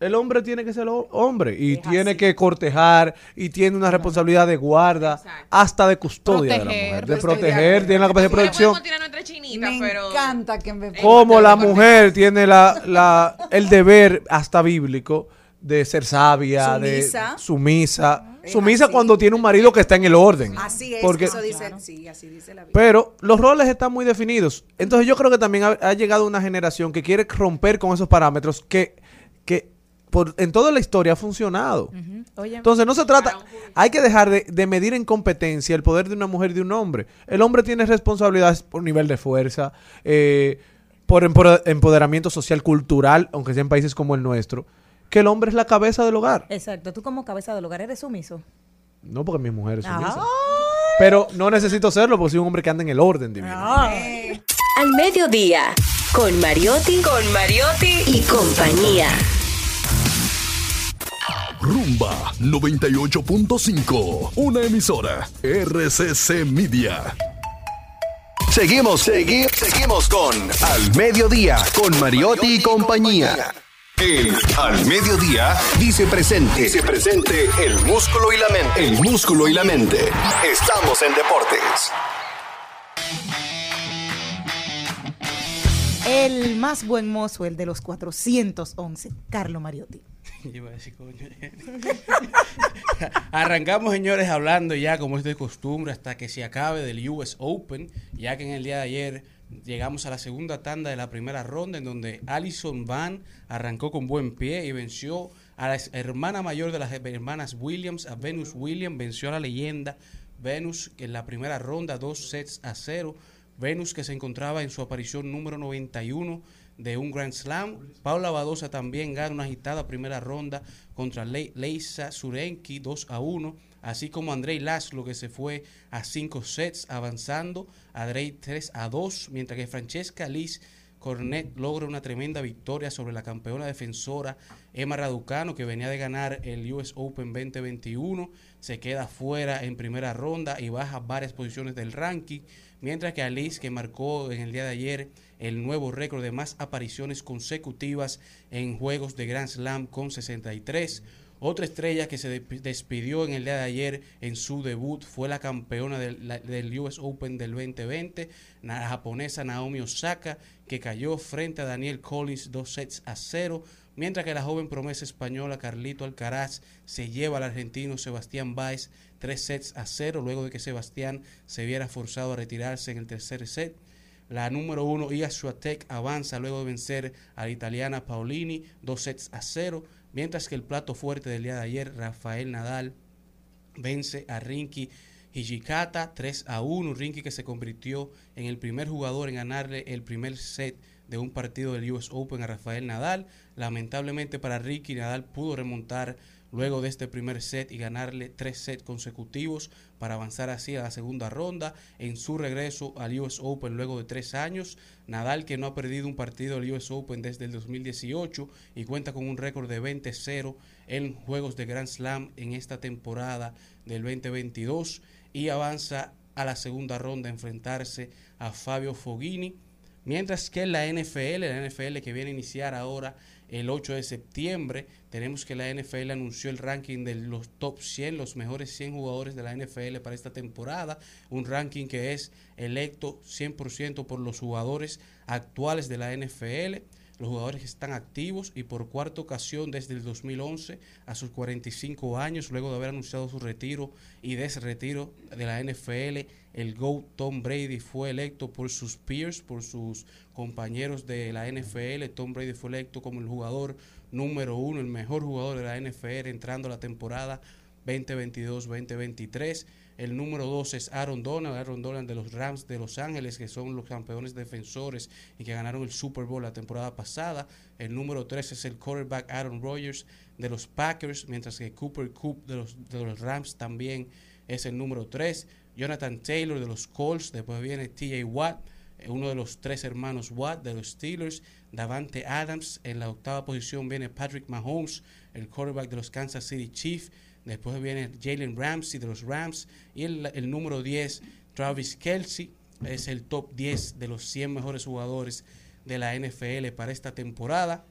El hombre tiene que ser ho- hombre y Es tiene así. que cortejar y tiene una responsabilidad de guarda, Exacto. hasta de custodia de la Proteger, mujer, de proteger, tiene la capacidad de protección. chinita, Me pero... encanta que me Como la mujer tiene la, la, el deber hasta bíblico de ser sabia, Sumisa. de sumisa, sumisa así. cuando tiene un marido que está en el orden. Así es, Porque- eso dice, sí, así dice la Biblia. Pero los roles están muy definidos. Entonces yo creo que también ha, ha llegado una generación que quiere romper con esos parámetros que, que por, en toda la historia ha funcionado. Oye, Entonces no se trata, hay que dejar de, de medir en competencia el poder de una mujer y de un hombre. El hombre tiene responsabilidades por nivel de fuerza, eh, por empo- empoderamiento social, cultural, aunque sea en países como el nuestro, que el hombre es la cabeza del hogar. exacto, tú como cabeza del hogar eres sumiso. No porque mi mujer es sumisa. Ah. Pero no necesito serlo porque soy un hombre que anda en el orden divino. Al mediodía, con Mariotti, con Mariotti y compañía. Rumba 98.5, una emisora RCC Media. Seguimos, seguimos, seguimos con Al Mediodía, con Mariotti y compañía. En Al Mediodía dice presente, dice presente el músculo y la mente. El músculo y la mente. Estamos en deportes. El más buen mozo, el de los 411, Carlo Mariotti. Yo *laughs* iba a decir, coño. *laughs* Arrancamos, señores, hablando ya, como es de costumbre, hasta que se acabe del US Open, ya que en el día de ayer llegamos a la segunda tanda de la primera ronda, en donde Alison Van arrancó con buen pie y venció a la hermana mayor de las hermanas Williams, a Venus Williams, venció a la leyenda Venus en la primera ronda, dos sets a cero. Venus que se encontraba en su aparición número 91 de un Grand Slam. Paula Badosa también gana una agitada primera ronda contra Le- Leisa Surenki 2 a 1, así como Andrei Laszlo que se fue a 5 sets avanzando, Andrei 3 a 2, mientras que Francesca Liz Cornet logra una tremenda victoria sobre la campeona defensora Emma Raducano, que venía de ganar el US Open 2021. Se queda fuera en primera ronda y baja varias posiciones del ranking. Mientras que Alice, que marcó en el día de ayer el nuevo récord de más apariciones consecutivas en juegos de Grand Slam con 63. Otra estrella que se de- despidió en el día de ayer en su debut fue la campeona del, US Open del 2020, la japonesa Naomi Osaka, que cayó frente a Daniel Collins dos sets a cero, mientras que la joven promesa española Carlito Alcaraz se lleva al argentino Sebastián Baez tres sets a cero, luego de que Sebastián se viera forzado a retirarse en el tercer set. La número uno, Iga Swiatek, avanza luego de vencer a la italiana Paolini dos sets a cero, mientras que el plato fuerte del día de ayer, Rafael Nadal, vence a Rinky Hijikata 3 a 1. Rinky que se convirtió en el primer jugador en ganarle el primer set de un partido del US Open a Rafael Nadal. Lamentablemente para Ricky, Nadal pudo remontar luego de este primer set y ganarle tres sets consecutivos para avanzar así a la segunda ronda. En su regreso al US Open luego de tres años, Nadal que no ha perdido un partido del US Open desde el 2018 y cuenta con un récord de 20-0 en juegos de Grand Slam en esta temporada del 2022 y avanza a la segunda ronda a enfrentarse a Fabio Foghini. Mientras que la NFL, la NFL que viene a iniciar ahora el 8 de septiembre, tenemos que la NFL anunció el ranking de los top 100, los mejores 100 jugadores de la NFL para esta temporada, un ranking que es electo 100% por los jugadores actuales de la NFL, los jugadores que están activos y por cuarta ocasión desde el 2011 a sus 45 años, luego de haber anunciado su retiro y desretiro de la NFL, el GOAT Tom Brady fue electo por sus peers, por sus compañeros de la NFL. Tom Brady fue electo como el jugador número uno, el mejor jugador de la NFL entrando a la temporada 2022-2023. El número 2 es Aaron Donald, Aaron Donald de los Rams de Los Ángeles, que son los campeones defensores y que ganaron el Super Bowl la temporada pasada. El número 3 es el quarterback Aaron Rodgers de los Packers, mientras que Cooper Coop de los, de los Rams también es el número 3. Jonathan Taylor de los Colts, después viene TJ Watt, uno de los tres hermanos Watt de los Steelers, Davante Adams, en la octava posición viene Patrick Mahomes, el quarterback de los Kansas City Chiefs, después viene Jalen Ramsey de los Rams y el, número 10, Travis Kelsey, es el top 10 de los 100 mejores jugadores de la NFL para esta temporada.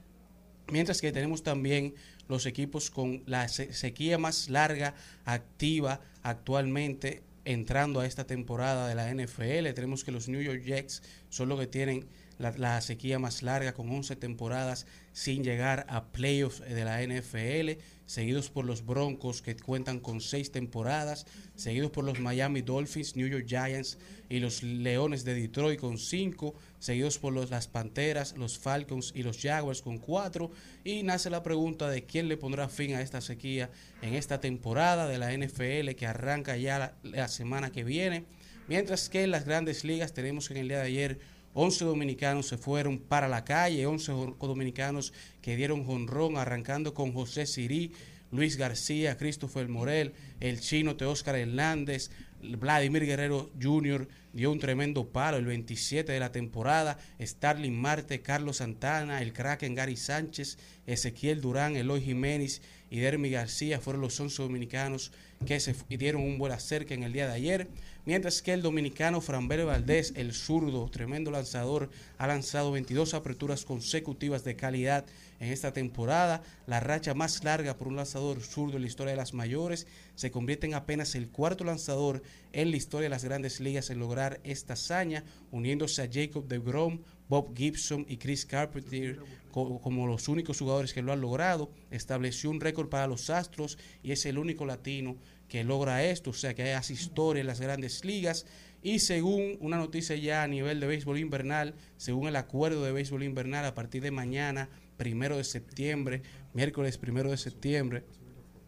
Mientras que tenemos también los equipos con la sequía más larga activa actualmente entrando a esta temporada de la NFL. Tenemos que los New York Jets son los que tienen la, la, sequía más larga con 11 temporadas sin llegar a playoffs de la NFL, seguidos por los Broncos que cuentan con 6 temporadas, seguidos por los Miami Dolphins, New York Giants y los Leones de Detroit con 5, seguidos por los, las Panteras, los Falcons y los Jaguars con 4 y nace la pregunta de quién le pondrá fin a esta sequía en esta temporada de la NFL que arranca ya la, la semana que viene, mientras que en las grandes ligas tenemos en el día de ayer 11 dominicanos se fueron para la calle, 11 dominicanos que dieron jonrón, arrancando con José Sirí, Luis García, Christopher Morel, el chino Teóscar Hernández, Vladimir Guerrero Jr. dio un tremendo palo, el 27 de la temporada, Starling Marte, Carlos Santana, el Kraken Gary Sánchez, Ezequiel Durán, Eloy Jiménez y Dermi García fueron los 11 dominicanos que se dieron un buen acerque en el día de ayer mientras que el dominicano Franbel Valdés, el zurdo, tremendo lanzador, ha lanzado 22 aperturas consecutivas de calidad en esta temporada, la racha más larga por un lanzador zurdo en la historia de las mayores, se convierte en apenas el cuarto lanzador en la historia de las grandes ligas en lograr esta hazaña, uniéndose a Jacob de Grom, Bob Gibson y Chris Carpenter como los únicos jugadores que lo han logrado, estableció un récord para los Astros y es el único latino que logra esto, o sea que hay historia en las grandes ligas. Y según una noticia ya a nivel de béisbol invernal, según el acuerdo de béisbol invernal, a partir de mañana, primero de septiembre, miércoles primero de septiembre,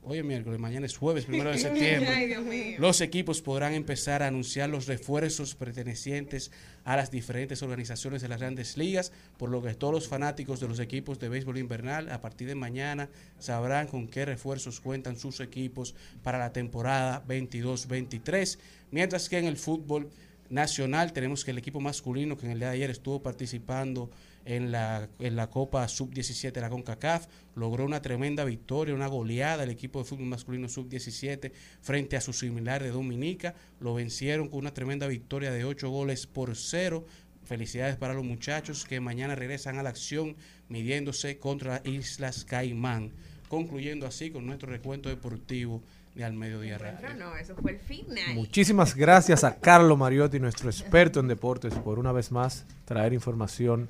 hoy es miércoles, mañana es jueves, *laughs* primero de septiembre, los equipos podrán empezar a anunciar los refuerzos pertenecientes a las diferentes organizaciones de las grandes ligas, por lo que todos los fanáticos de los equipos de béisbol invernal a partir de mañana sabrán con qué refuerzos cuentan sus equipos para la temporada 22-23, mientras que en el fútbol nacional tenemos que el equipo masculino que en el día de ayer estuvo participando en la, en la Copa Sub-17 de la CONCACAF, logró una tremenda victoria, una goleada el equipo de fútbol masculino Sub-17 frente a su similar de Dominica, lo vencieron con una tremenda victoria de 8 goles por cero. Felicidades para los muchachos que mañana regresan a la acción midiéndose contra Islas Caimán, concluyendo así con nuestro recuento deportivo de Al Mediodía Radio. No, eso fue el final. Muchísimas gracias a Carlos Mariotti, nuestro experto en deportes, por una vez más traer información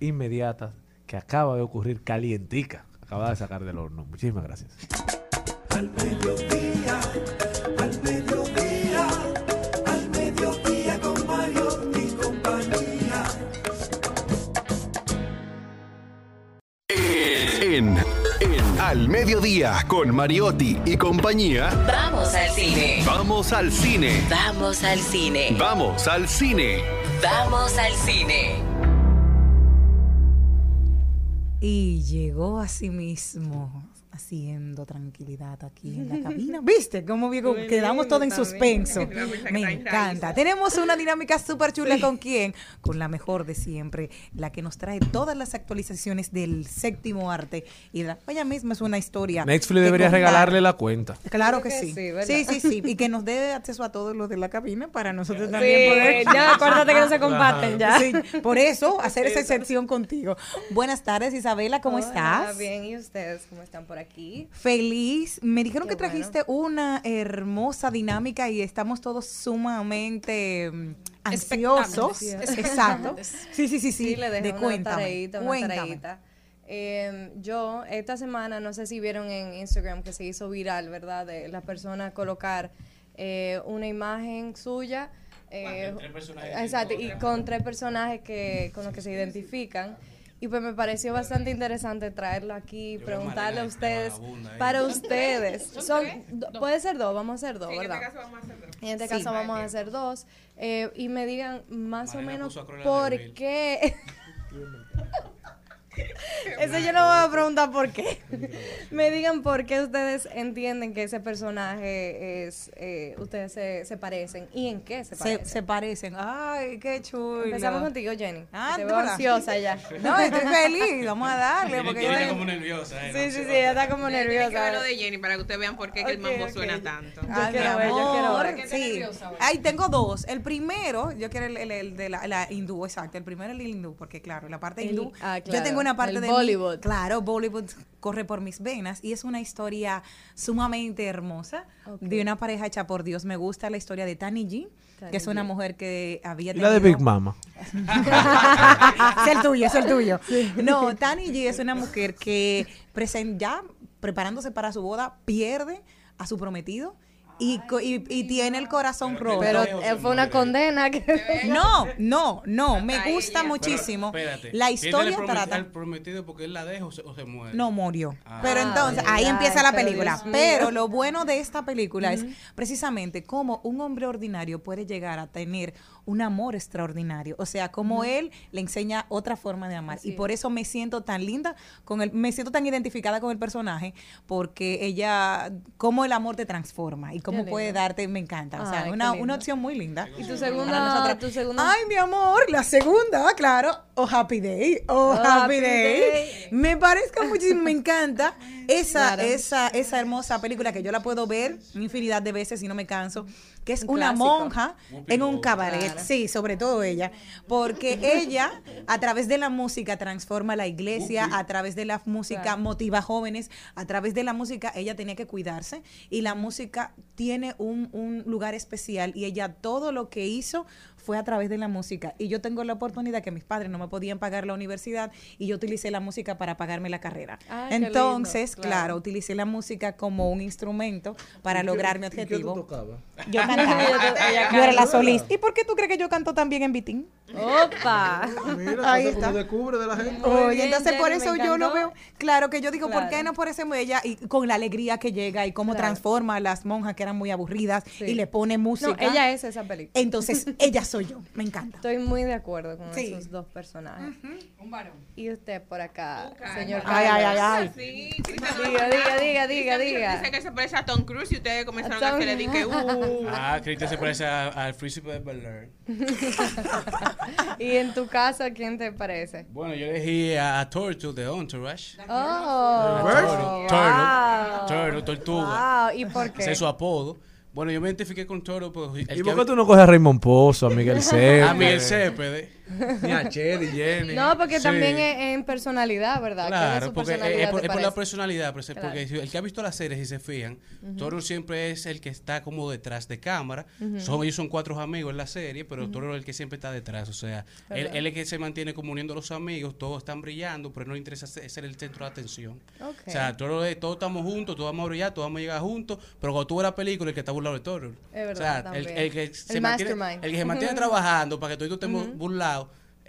inmediata que acaba de ocurrir calientica, acaba de sacar del horno. Muchísimas gracias. Al mediodía, al mediodía, al mediodía con Mario y compañía. En, en Al Mediodía con Mariotti y compañía. Vamos al cine. Vamos al cine. Vamos al cine. Vamos al cine. Vamos al cine. Y llegó a sí mismo haciendo tranquilidad aquí en la *laughs* cabina. ¿Viste cómo viejo? quedamos todos en suspenso? *laughs* Me encanta. Tenemos una dinámica súper chula con quién? Con la mejor de siempre, la que nos trae todas las actualizaciones del séptimo arte. Y la, ella misma es una historia. Netflix debería contar. regalarle la cuenta. Claro que, que sí. sí. Sí, sí, sí. Y que nos dé acceso a todo lo de la cabina para nosotros Sí, también poder. *laughs* ya, acuérdate que no se comparten ya. Sí, por eso, hacer esa excepción contigo. Buenas tardes, Isabela, ¿cómo Hola, estás? Bien, ¿y ustedes cómo están por aquí? Feliz. Me dijeron Qué que trajiste una hermosa dinámica y estamos todos sumamente mm, ansiosos. Exacto. *laughs* Sí, sí, sí, sí. Sí, le de una cuéntame. tareita, una cuéntame. tareita. Eh, yo, esta semana, no sé si vieron en Instagram que se hizo viral, ¿verdad? De la persona colocar eh, una imagen suya. eh, exacto, y con tres personajes que, con los que se identifican. Y pues me pareció bastante interesante traerlo aquí, Yo preguntarle a ustedes, ahí. para *laughs* ustedes. ¿Son do- puede ser dos, vamos a hacer dos, Sí, en ¿verdad? este caso vamos a hacer dos. En este Sí. caso vamos a hacer dos. eh, y me digan más o menos por qué. *laughs* *laughs* *laughs* Eso yo no voy a preguntar por qué. *laughs* me digan por qué ustedes entienden que ese personaje es. eh, ustedes se, se parecen y en qué se parecen. se parecen. Ay, qué chulo. Empezamos contigo, Jenny. Ah, Te veo ansiosa ya. *laughs* No, estoy feliz. Vamos a darle. Porque yo tengo- como nerviosa. eh, Sí, no sí, sí, ella está como Tienen que ver lo nerviosa. de Jenny para que ustedes vean por qué el mambo suena tanto. Ay, quiero ver, yo quiero amor, ver. ¿Por qué Sí. nerviosa? Ahí tengo dos. El primero, yo quiero el, el- el de la, la hindú, exacto. El primero el hindú, porque claro, la parte El- hindú. ah, Yo claro, tengo una parte el de mí- Bollywood. claro, Bollywood corre por mis venas y es una historia sumamente hermosa de una pareja hecha por Dios. Me gusta la historia de Tani G, que es una G. mujer que había Y la de tenido- Big Mama. *laughs* es el tuyo, es el tuyo. No, Tani G es una mujer que presen- ya preparándose para su boda pierde a su prometido y, co- y, y tiene el corazón roto. Pero eh, se fue una condena que. no, no, no, me gusta muchísimo. Pero, espérate, la ¿quién historia trata al prometido porque él la deja o se, o se muere. no murió. Ah. Pero entonces, Ay, ahí ay, empieza la pero película. Pero lo bueno de esta película es precisamente cómo un hombre ordinario puede llegar a tener un amor extraordinario. O sea, cómo él le enseña otra forma de amar. Así y por eso me siento tan linda con el, me siento tan identificada con el personaje, porque ella, cómo el amor te transforma y cómo puede darte, me encanta. O sea, Ay, una, una opción muy linda. ¿Y tu segunda? Tu segunda? Ay, mi amor, la segunda, claro. Oh, Happy Day. Oh, Oh, Happy, Happy Day. Day. Me parezca muchísimo, me encanta *laughs* esa, Claro. esa, esa hermosa película que yo la puedo ver infinidad de veces y no me canso, que es Un una clásico. monja en un cabaret. Claro. Sí, sobre todo ella, porque *laughs* ella a través de la música transforma la iglesia, a través de la música Claro. motiva a jóvenes, a través de la música ella tenía que cuidarse y la música tiene un, un lugar especial y ella todo lo que hizo fue a través de la música y yo tengo la oportunidad que mis padres no me podían pagar la universidad y yo utilicé la música para pagarme la carrera. Ay, qué lindo, Entonces, claro. claro. utilicé la música como un instrumento para lograr mi objetivo. tocabas? Yo *laughs* cantaba. Yo era la solista. ¿Y por qué tú crees que yo canto tan bien en Bitín? Opa. Mira, Ahí está. de la gente. Muy Oye, bien, entonces por eso yo lo veo, claro que yo digo, ¿por qué Claro. no por ese ella? Y con la alegría que llega y cómo Claro. transforma a las monjas que eran muy aburridas Sí. y le pone música. No, ella es esa película. Entonces, *laughs* ella soy yo, me encanta. Estoy muy de acuerdo con Sí. esos dos personajes. Un varón. Y usted por acá, señor Ay, ay, ay, ay. Sí, Diga, diga, diga, diga, diga. Dice que se parece a Tom Cruise y ustedes comenzaron A a Tom- hacerle de que, uh, Ah, Cristian se parece a- al príncipe de Bel. *laughs* *laughs* y en tu caso, ¿quién te parece? Bueno, yo elegí a, a Turtle de Entourage. Oh, Turtle. wow. Turtle, Turtle, tortuga. Wow, ¿y por qué? Ese es su apodo. Bueno, yo me identifiqué con Turtle porque el ¿Y por qué tú no coges a Raymond Pozo, a Miguel Cepeda? *laughs* a Miguel Cepede. *laughs* Ni a Chedi, Jenny. No, porque Sí. también es en personalidad, ¿verdad? ¿Qué de Claro, su porque es, personalidad es por, te es por la personalidad, Claro. porque si- el que ha visto la serie, si se fijan, Toro siempre es el que está como detrás de cámara. son, ellos son cuatro amigos en la serie, pero Toro es el que siempre está detrás. O sea, él, es el que se mantiene como uniendo a los amigos, todos están brillando, pero no le interesa ser, el centro de atención. Ok. O sea, Toro es, todos estamos juntos, todos vamos a brillar, todos vamos a llegar juntos, pero cuando tú ves la película, el que está burlado de Toro. Es verdad, o sea, el, el que se El mantiene, el que se mantiene *laughs* trabajando para que todos estemos burlados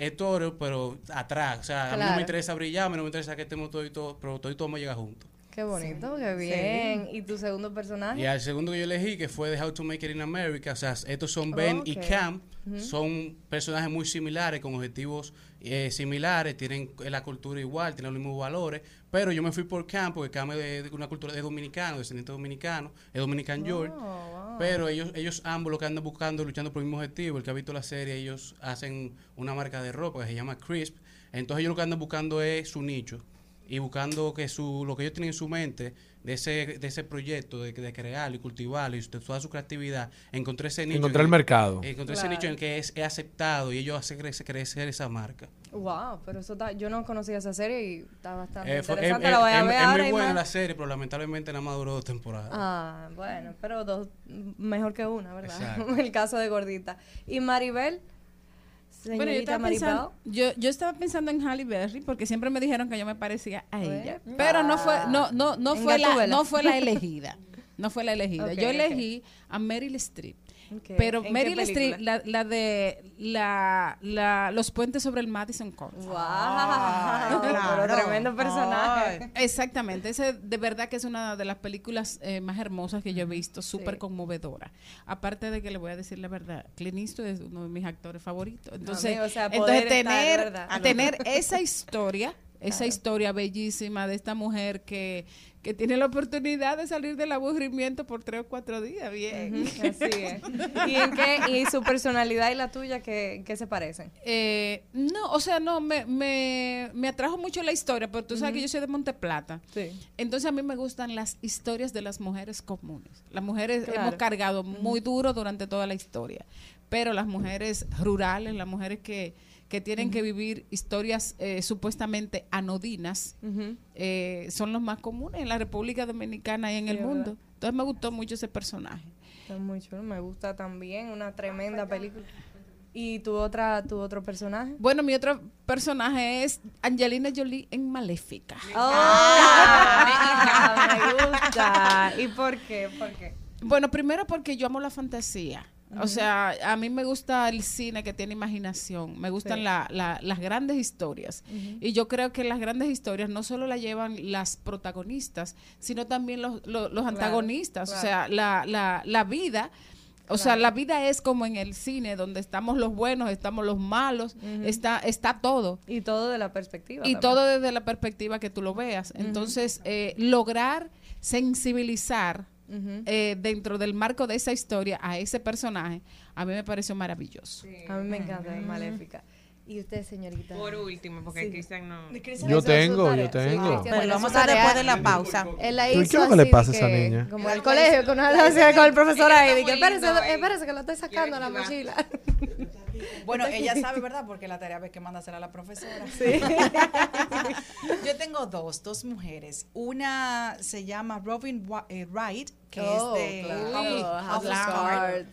es Toro, pero atrás. O sea, a mí no me interesa brillar, a mí no me interesa que estemos todos, todos pero todos vamos a llegar juntos. Qué bonito, qué bien. ¿Y tu segundo personaje? Y al segundo que yo elegí, que fue de How to Make It in America, o sea, estos son Ben y. Cam, son personajes muy similares, con objetivos eh, similares, tienen la cultura igual, tienen los mismos valores, pero yo me fui por Cam, porque Cam es de, de una cultura de dominicano, descendiente dominicano, es Dominican George, Oh, wow. pero ellos, ellos ambos lo que andan buscando, luchando por el mismo objetivo, el que ha visto la serie, ellos hacen una marca de ropa que se llama Crisp, entonces ellos lo que andan buscando es su nicho y buscando que su lo que ellos tienen en su mente de ese de ese proyecto de, de crearlo y cultivarlo y de toda su creatividad encontré ese nicho Encontrar en- el mercado. encontré ese nicho en que es, es aceptado y ellos hacen crecer, crecer esa marca Wow, pero eso está, yo no conocía esa serie y está bastante Eh, fue- interesante. es- la voy a ver es ahora muy buena más. la serie pero lamentablemente nada más duró dos temporadas Ah, bueno, pero dos mejor que una, ¿verdad? *laughs* El caso de gordita. ¿Y Maribel? Señorita Bueno, yo estaba, pensando, yo, yo estaba pensando en Halle Berry porque siempre me dijeron que yo me parecía a ella, pero no fue no no no fue la no fue la elegida. No fue la elegida. *laughs* Yo elegí a Meryl Streep. Pero ¿En qué Meryl? Streep, la, la de la, la- los puentes sobre el Madison Court. Wow, *laughs* claro. pero tremendo personaje. Exactamente, ese de verdad que es una de las películas eh, más hermosas que yo he visto, súper conmovedora. Aparte de que le voy a decir la verdad, Clint Eastwood es uno de mis actores favoritos. Entonces, Amigo, o sea, entonces estar, tener, tener esa *laughs* historia, esa historia bellísima de esta mujer que, que tiene la oportunidad de salir del aburrimiento por tres o cuatro días, bien. Así es. ¿Y en qué? ¿Y su personalidad y la tuya qué, qué se parecen? Eh, no, o sea, no, me, me, me atrajo mucho la historia, pero tú sabes que yo soy de Monteplata. Sí. Entonces a mí me gustan las historias de las mujeres comunes. Las mujeres Claro. hemos cargado muy duro durante toda la historia, pero las mujeres rurales, las mujeres que, que tienen que vivir historias eh, supuestamente anodinas, eh, son los más comunes en la República Dominicana y en el mundo. Entonces me gustó mucho ese personaje. Está muy chulo, me gusta también, una tremenda película. ¿Y tu otra, tu otro personaje? Bueno, mi otro personaje es Angelina Jolie en Maléfica. Ah, me gusta. ¿Y por qué? ¿Por qué? Bueno, primero porque yo amo la fantasía. O sea, a mí me gusta el cine que tiene imaginación, me gustan Sí. la- la- las grandes historias. Y yo creo que las grandes historias no solo la llevan las protagonistas, sino también los, los- los antagonistas. O claro. sea, la, la, la vida, o sea, la vida es como en el cine, donde estamos los buenos, estamos los malos, está, está todo. Y todo de la perspectiva. Y también. todo desde la perspectiva que tú lo veas. Entonces, eh, lograr sensibilizar Eh, dentro del marco de esa historia a ese personaje, a mí me pareció maravilloso. A mí me encanta de Maléfica. ¿Y usted, señorita? Por último, porque Sí. Cristian no. Yo tengo, yo tengo. Bueno, lo vamos a hacer después de la pausa. Él la ¿Pero hizo qué es lo que le pasa a esa niña? Como al colegio, con, una, con el profesor ahí. Dije, espérese, espérese, que lo estoy sacando a la mochila. *laughs* *laughs* Bueno, ella sabe, ¿verdad? Porque la tarea ve que manda a la profesora. *laughs* Yo tengo dos, dos mujeres. Una se llama Robin eh, Wright, que Oh, es de claro. House House of Cards. Cards.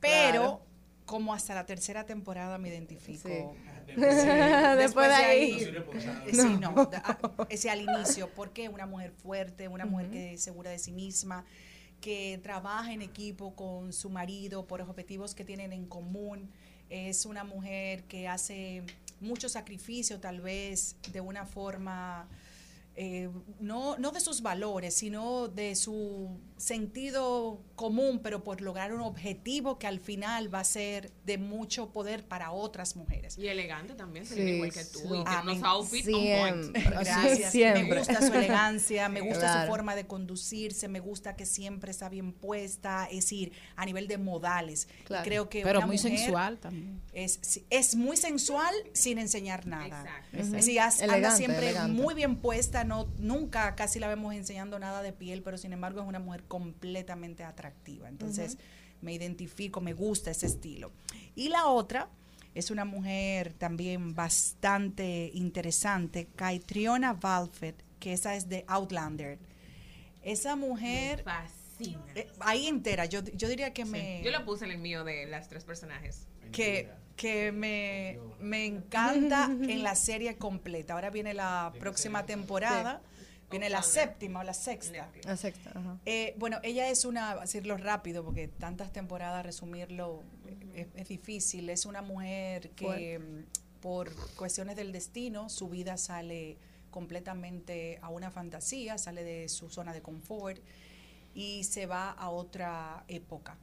Pero Claro. como hasta la tercera temporada me identifico. Sí. Sí. *laughs* Después de ahí. eh, Sí, no. de- a- Ese al inicio, porque una mujer fuerte, una mujer que es segura de sí misma, que trabaja en equipo con su marido por los objetivos que tienen en común. Es una mujer que hace mucho sacrificio, tal vez de una forma eh, no, no de sus valores, sino de su sentido común, pero por lograr un objetivo que al final va a ser de mucho poder para otras mujeres. Y elegante también, Sí, igual que tú. sí. Y tiene Amén. unos outfits on point. Siempre. Gracias. Me Siempre. gusta su elegancia, me gusta Claro. su forma de conducirse, me gusta que siempre está bien puesta, es decir, a nivel de modales. Claro. Creo que Pero una muy mujer sensual también. Es, es muy sensual sin enseñar nada. Exacto. Es decir, anda Elegante, siempre elegante. muy bien puesta, no nunca casi la vemos enseñando nada de piel, pero sin embargo es una mujer completamente atractiva. Entonces, me identifico, me gusta ese estilo. Y la otra es una mujer también bastante interesante, Caitriona Valfet, que esa es de Outlander. Esa mujer, Fascina. eh, ahí entera, yo, yo diría que me Yo lo puse en el mío de las tres personajes. que, que me, me encanta en la serie completa. Ahora viene la próxima temporada, viene la séptima o la sexta. La sexta, ajá. Eh, bueno, ella es una, decirlo rápido, porque tantas temporadas, resumirlo es, es difícil. Es una mujer que mm, por cuestiones del destino, su vida sale completamente a una fantasía, sale de su zona de confort y se va a otra época.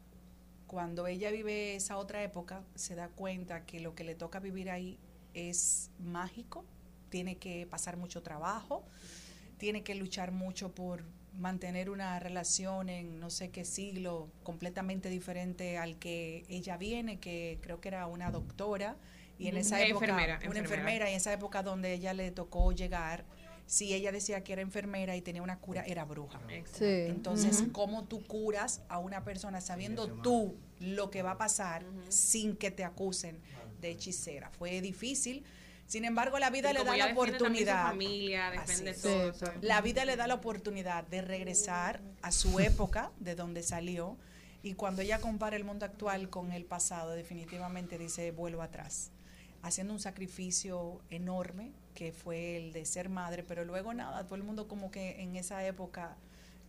Cuando ella vive esa otra época, se da cuenta que lo que le toca vivir ahí es mágico, tiene que pasar mucho trabajo, tiene que luchar mucho por mantener una relación en no sé qué siglo completamente diferente al que ella viene, que creo que era una doctora, y en esa época, enfermera, una enfermera. enfermera, y en esa época donde ella le tocó llegar, si ella decía que era enfermera y tenía una cura, era bruja. Sí. Entonces. ¿cómo tú curas a una persona sabiendo tú lo que va a pasar sin que te acusen de hechicera? Fue difícil. Sin embargo, la vida Y le da la oportunidad. familia, defiende Así todo. Sí, ¿sabes? La vida le da la oportunidad de regresar a su *laughs* época, de donde salió, y cuando ella compara el mundo actual con el pasado, definitivamente dice, vuelvo atrás, haciendo un sacrificio enorme, que fue el de ser madre, pero luego nada, todo el mundo como que en esa época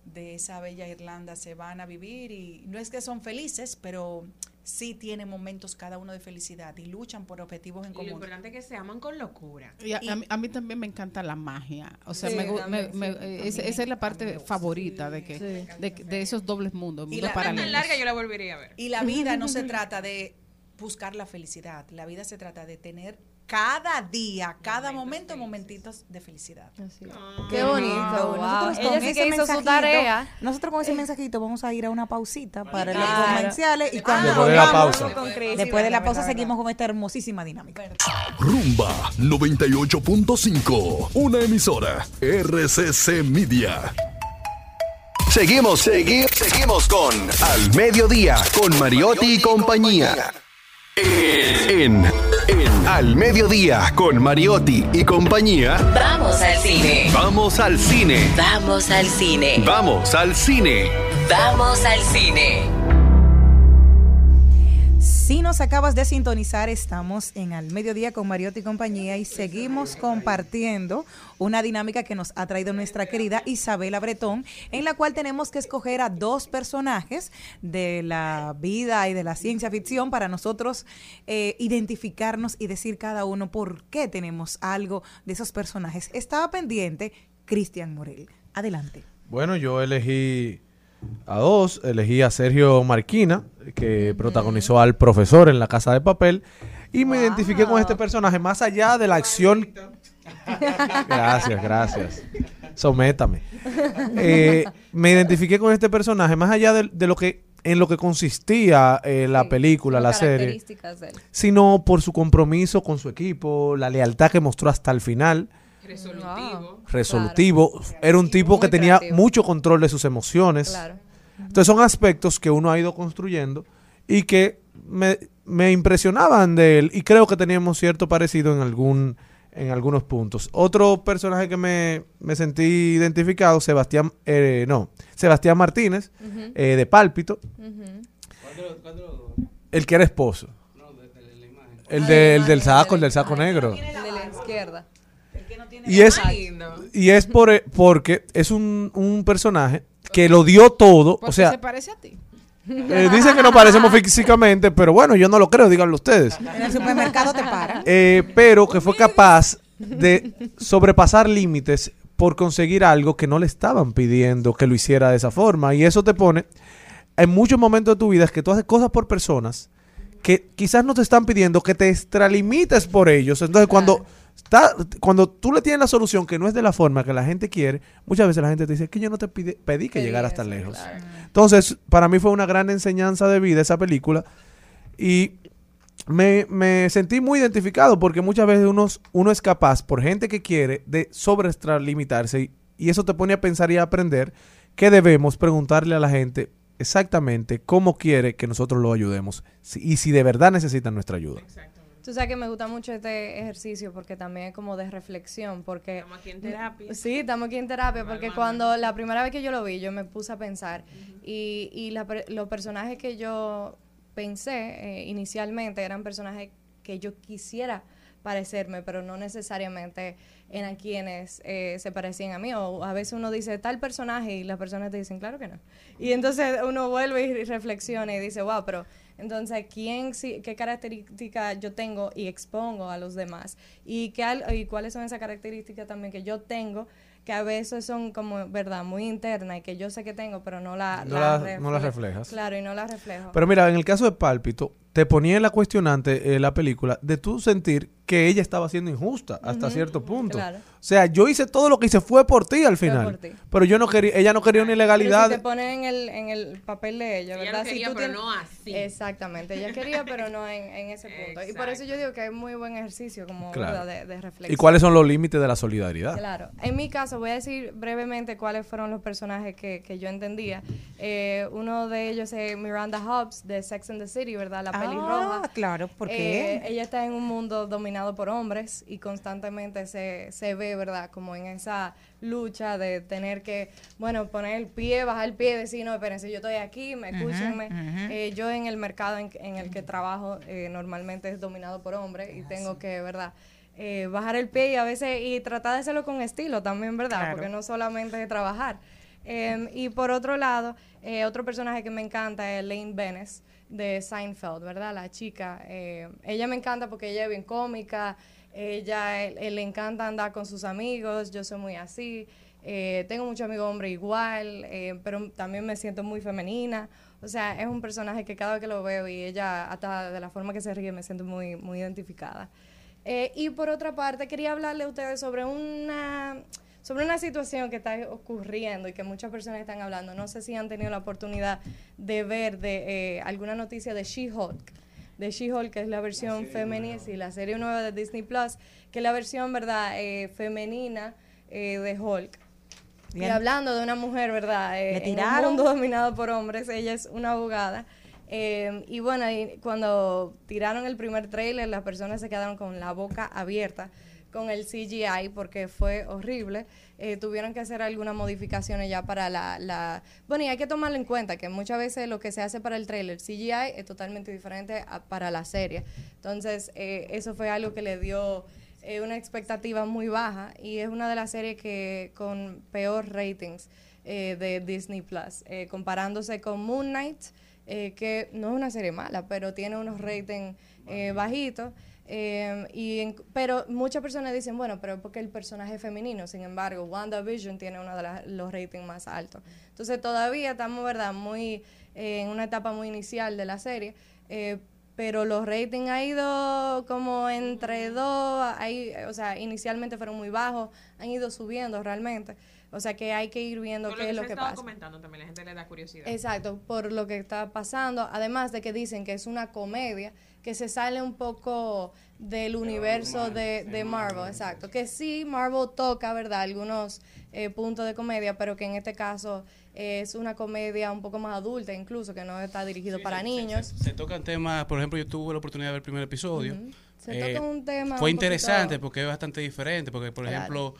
de esa bella Irlanda se van a vivir y no es que son felices, pero sí tienen momentos cada uno de felicidad y luchan por objetivos en Y lo común. importante es que se aman con locura. Y a, a mí, a mí también me encanta la magia. O sea, Sí, me también, me- sí. me- eh, esa, esa es la parte favorita de que de, de esos dobles mundos, Y mundos la- Tan paralelos. larga yo la volvería a ver. Y la vida no se trata de buscar la felicidad, la vida se trata de tener cada día, cada momento, momentitos de felicidad. Qué bonito. Nosotros wow. con Ella sí ese que hizo su tarea. Nosotros con ese mensajito vamos a ir a una pausita para los Claro. comerciales y cuando Después de la volvamos, pausa. Con Chris, después de la pausa verdad, seguimos con esta hermosísima dinámica. Rumba 98.5, una emisora RCC Media. Seguimos, seguimos, seguimos con Al Mediodía, con Mariotti y compañía. En, en Al Mediodía, con Mariotti y compañía, Vamos al cine. vamos al cine. Vamos al cine. Vamos al cine. Vamos al cine. Si nos acabas de sintonizar, estamos en Al Mediodía con Mariotti y compañía y seguimos compartiendo una dinámica que nos ha traído nuestra querida Isabela Bretón, en la cual tenemos que escoger a dos personajes de la vida y de la ciencia ficción para nosotros eh, identificarnos y decir cada uno por qué tenemos algo de esos personajes. Estaba pendiente Cristian Morel. Adelante. Bueno, yo elegí a dos. Elegí a Sergio Marquina, que protagonizó al profesor en La Casa de Papel. Y me identifiqué con este personaje más allá de la acción. *laughs* Gracias, gracias. Sométame. Eh, me identifiqué con este personaje más allá de, de lo que en lo que consistía eh, la película, la serie, sino por su compromiso con su equipo, la lealtad que mostró hasta el final Resolutivo. resolutivo. Era un tipo que tenía creativo. mucho control de sus emociones. Claro. Entonces son aspectos que uno ha ido construyendo y que me, me impresionaban de él y creo que teníamos cierto parecido en algún en algunos puntos. Otro personaje que me, me sentí identificado, Sebastián, eh, no, Sebastián Martínez, eh, de Pálpito, el que era esposo. El, de- el del saco, el del saco negro. El de la izquierda. Y es, y es por, e, porque es un, un personaje que lo dio todo. Porque O sea, se parece a ti. eh, dicen que no parecemos físicamente, pero bueno, yo no lo creo, díganlo ustedes. En el supermercado te paran. Eh, pero que fue capaz de sobrepasar límites por conseguir algo que no le estaban pidiendo que lo hiciera de esa forma. Y eso te pone en muchos momentos de tu vida es que tú haces cosas por personas que quizás no te están pidiendo que te extralimites por ellos. Entonces, cuando cuando tú le tienes la solución que no es de la forma que la gente quiere, muchas veces la gente te dice que yo no te pide- pedí que llegaras tan lejos. claro. Entonces, para mí fue una gran enseñanza de vida esa película. Y me, me sentí muy identificado porque muchas veces uno, uno es capaz, por gente que quiere, de sobreextralimitarse y, y eso te pone a pensar y a aprender que debemos preguntarle a la gente exactamente cómo quiere que nosotros lo ayudemos si- y si de verdad necesitan nuestra ayuda. Tú sabes que me gusta mucho este ejercicio porque también es como de reflexión, porque... Estamos aquí en terapia. Sí, estamos aquí en terapia, porque cuando la primera vez que yo lo vi, yo me puse a pensar y, y la los personajes que yo pensé eh, inicialmente eran personajes que yo quisiera parecerme, pero no necesariamente eran quienes eh, se parecían a mí. O a veces uno dice tal personaje y las personas te dicen, claro que no. Y entonces uno vuelve y reflexiona y dice, wow, pero entonces, ¿quién, sí- ¿qué características yo tengo y expongo a los demás? ¿Y, qué, y cuáles son esas características también que yo tengo, que a veces son como, ¿verdad?, muy internas y que yo sé que tengo, pero no la, No la- no las reflejas. Claro, y no las reflejo. Pero mira, en el caso de Pálpito, te ponía en la cuestionante eh, la película de tú sentir que ella estaba siendo injusta hasta cierto punto. claro. O sea, yo hice todo lo que hice fue por ti al Fue final. por ti. Pero yo no quería, ella no quería una Pero ilegalidad. si te ponen en el, en el papel de ella, Ella ¿verdad? Si quería, tú pero tienes- no así. Exactamente, ella quería, pero no en, en ese punto. Y por eso yo digo que es muy buen ejercicio como de, de reflexión. ¿Y cuáles son los límites de la solidaridad? Claro. En mi caso, voy a decir brevemente cuáles fueron los personajes que, que yo entendía. Eh, uno de ellos es Miranda Hobbs de Sex and the City, ¿verdad? La. Ah, claro, ¿por Eh, qué? ella está en un mundo dominado por hombres y constantemente se, se ve, ¿verdad? Como en esa lucha de tener que, bueno, poner el pie, bajar el pie, decir, no, espérense, yo estoy aquí, me escúchenme. Eh, yo en el mercado en, en el que trabajo eh, normalmente es dominado por hombres y tengo que, ¿verdad? Eh, bajar el pie y a veces y tratar de hacerlo con estilo también, ¿verdad? Claro. Porque no solamente es trabajar. Em, y por otro lado, otro personaje que me encanta es Lane Bennis de Seinfeld, ¿verdad? La chica. eh, ella me encanta porque ella es bien cómica, ella eh, eh, le encanta andar con sus amigos, yo soy muy así. Tengo muchos amigos hombres igual, pero también me siento muy femenina. O sea, es un personaje que cada vez que lo veo y ella, hasta de la forma que se ríe, me siento muy, muy identificada. Y por otra parte, quería hablarle a ustedes sobre una, sobre una situación que está ocurriendo y que muchas personas están hablando. No sé si han tenido la oportunidad de ver de eh, alguna noticia de She-Hulk. De She-Hulk, que es la versión femenina, sí, la serie nueva de Disney Plus, que es la versión, ¿verdad?, eh, femenina eh, de Hulk. Y Bien. hablando de una mujer, ¿verdad? Eh, Le en un mundo dominado por hombres, ella es una abogada. Eh, y bueno, y cuando tiraron el primer trailer, las personas se quedaron con la boca abierta con el CGI porque fue horrible. Eh, tuvieron que hacer algunas modificaciones ya para la, la... Bueno, y hay que tomarlo en cuenta que muchas veces lo que se hace para el trailer CGI es totalmente diferente a- para la serie. Entonces, eh, eso fue algo que le dio eh, una expectativa muy baja y es una de las series que con peor ratings eh, de Disney Plus, comparándose con Moon Knight, que no es una serie mala, pero tiene unos ratings bajitos. Eh, y en- pero muchas personas dicen, bueno, pero es porque el personaje es femenino, sin embargo, WandaVision tiene uno de las- los ratings más altos. Entonces todavía estamos, ¿verdad?, muy eh, en una etapa muy inicial de la serie, eh, pero los ratings ha ido como entre dos, ahí, o sea, inicialmente fueron muy bajos, han ido subiendo realmente. O sea que hay que ir viendo Por qué es lo que estaba pasa. comentando también, la gente le da curiosidad. Exacto, por lo que está pasando, además de que dicen que es una comedia, que se sale un poco del universo de, de Marvel, exacto, que sí, Marvel toca, ¿verdad?, algunos eh, puntos de comedia, pero que en este caso eh, es una comedia un poco más adulta, incluso, que no está dirigido para niños. Se tocan temas, por ejemplo, yo tuve la oportunidad de ver el primer episodio. Se Eh, toca un tema Fue un poquito- interesante porque es bastante diferente, porque por Claro. ejemplo,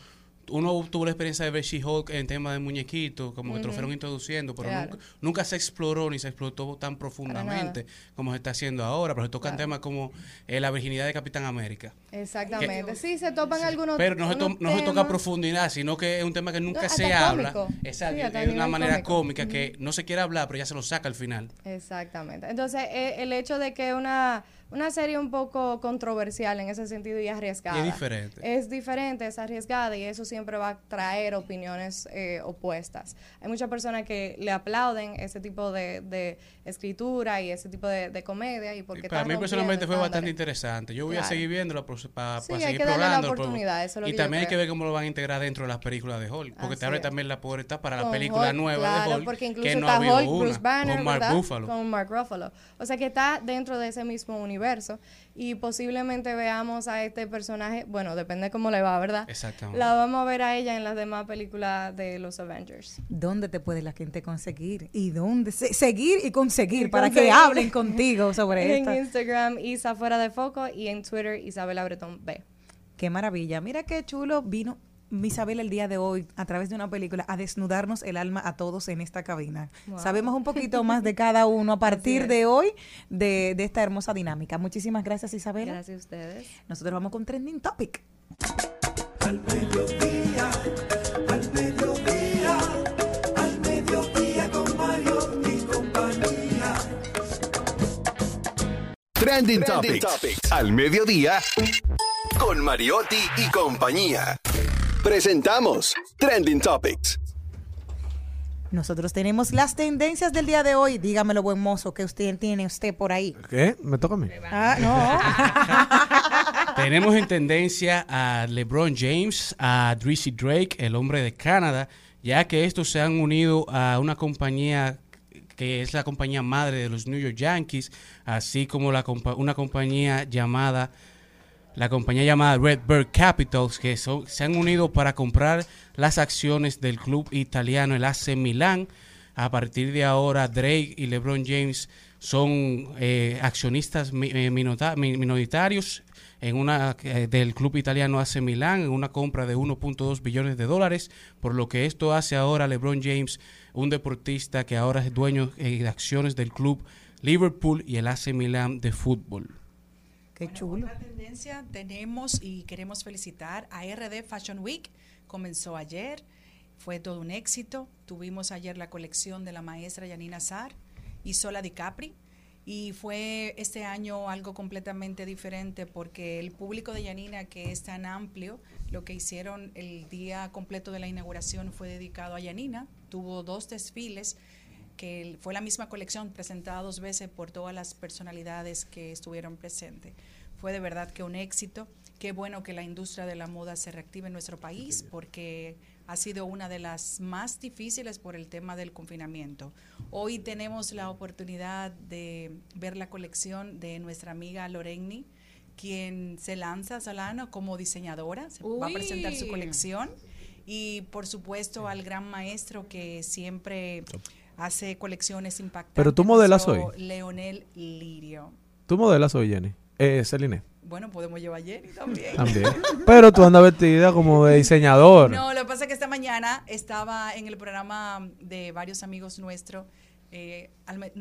uno tuvo la experiencia de ver She-Hulk en tema de muñequitos, como que te lo fueron introduciendo, pero Claro. nunca, nunca se exploró ni se explotó tan profundamente como se está haciendo ahora, pero se tocan Claro. temas como eh, la virginidad de Capitán América. Exactamente, sí, se topan algunos Pero no se, to- unos no se toca a profundidad, sino que es un tema que nunca No, se habla. cómico. Exacto, Sí, es una manera cómico. cómica que no se quiere hablar, pero ya se lo saca al final. Exactamente. Entonces, eh, el hecho de que una, una serie un poco controversial en ese sentido y arriesgada. Y es diferente. Es diferente, es arriesgada y eso siempre va a traer opiniones eh, opuestas. Hay muchas personas que le aplauden ese tipo de, de escritura y ese tipo de, de comedia y porque Para están mí personalmente fue bastante interesante. Yo voy a seguir viéndolo para Sí, seguir darle la probando. oportunidad, eso es lo y que también hay que ver cómo lo van a integrar dentro de las películas de Hulk. Porque te abre también la puerta para la Con película Hulk, nueva claro, de Hulk. porque incluso que no está ha habido Hulk, una. Bruce Banner, con Mark. Ruffalo. Con Mark Ruffalo. O sea que está dentro de ese mismo universo y posiblemente veamos a este personaje, bueno, depende cómo le va, ¿verdad? Exactamente. La vamos a ver a ella en las demás películas de los Avengers. ¿Dónde te puede la gente conseguir? ¿Y dónde? se- seguir y conseguir Y para que hablen contigo *laughs* sobre En esto. Instagram, Isa Fuera de Foco y en Twitter, Isabela Bretón B. Qué maravilla. Mira qué chulo vino Isabel el día de hoy a través de una película a desnudarnos el alma a todos en esta cabina. Wow. Sabemos un poquito *laughs* más de cada uno a partir de hoy de, de esta hermosa dinámica. Muchísimas gracias Isabela. Gracias a ustedes. Nosotros vamos con Trending Topic. Al mediodía, al mediodía, al mediodía con Mario y compañía. Trending, Topics. Al mediodía con Mariotti y compañía. Presentamos Trending Topics. Nosotros tenemos las tendencias del día de hoy. Dígamelo, buen mozo, que usted tiene usted por ahí. ¿Qué? ¿Me toca a mí? Ah, no. *laughs* Tenemos en tendencia a LeBron James, a Drizzy Drake, el hombre de Canadá, ya que estos se han unido a una compañía que es la compañía madre de los New York Yankees, así como la compa- una compañía llamada la compañía llamada Redbird Capitals, que son- se han unido para comprar las acciones del club italiano, el AC Milán. A partir de ahora, Drake y LeBron James son eh, accionistas eh, minoritarios en una eh, del club italiano AC Milán en una compra de 1.2 billones de dólares, por lo que esto hace ahora LeBron James un deportista que ahora es dueño eh, de acciones del club Liverpool y el AC Milán de fútbol. Qué Bueno, chulo. Otra tendencia tenemos y queremos felicitar a RD Fashion Week. Comenzó ayer Fue todo un éxito. Tuvimos ayer la colección de la maestra Yanina Sar y Sola Di Capri. Y fue este año algo completamente diferente porque el público de Yanina, que es tan amplio, lo que hicieron el día completo de la inauguración fue dedicado a Yanina. Tuvo dos desfiles, que fue la misma colección presentada dos veces por todas las personalidades que estuvieron presentes. Fue de verdad que un éxito. Qué bueno que la industria de la moda se reactive en nuestro país porque ha sido una de las más difíciles por el tema del confinamiento. Hoy tenemos la oportunidad de ver la colección de nuestra amiga Lorenny, quien se lanza, Solano, como diseñadora, se va a presentar su colección. Y por supuesto al gran maestro que siempre hace colecciones impactantes. Pero tú modelas hoy. Leonel Lirio. Tú modelas hoy, Jenny. Eh, Celine. Bueno, podemos llevar a Jenny también. También. Pero tú andas vestida como de diseñador. No, lo que pasa es que esta mañana estaba en el programa de varios amigos nuestros. eh,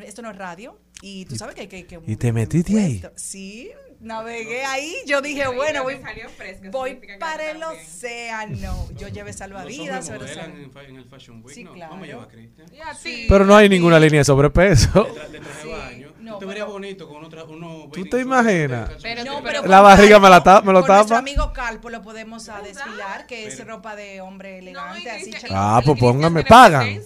esto no es radio. Y tú sabes que hay que. que- ¿Y te metiste ahí? Sí, navegué ahí. Yo dije, bueno, voy, salió fresca, voy para el océano. Yo llevé salvavidas. pero modelan sal- en, fa- en el Fashion Week, Sí, ¿no? claro. Vamos a llevar a Cristian. Y a ti. Pero no hay ninguna línea de sobrepeso. De traje baño. no, te vería pero- bonito con otra, uno ¿Tú te imaginas? Pero- No, Sí, pero La barriga me la Calpo, ta- me lo con nuestro tapa. amigo Calpo lo podemos a desfilar, que es ropa de hombre elegante, así. Ah, pues póngame, pagan.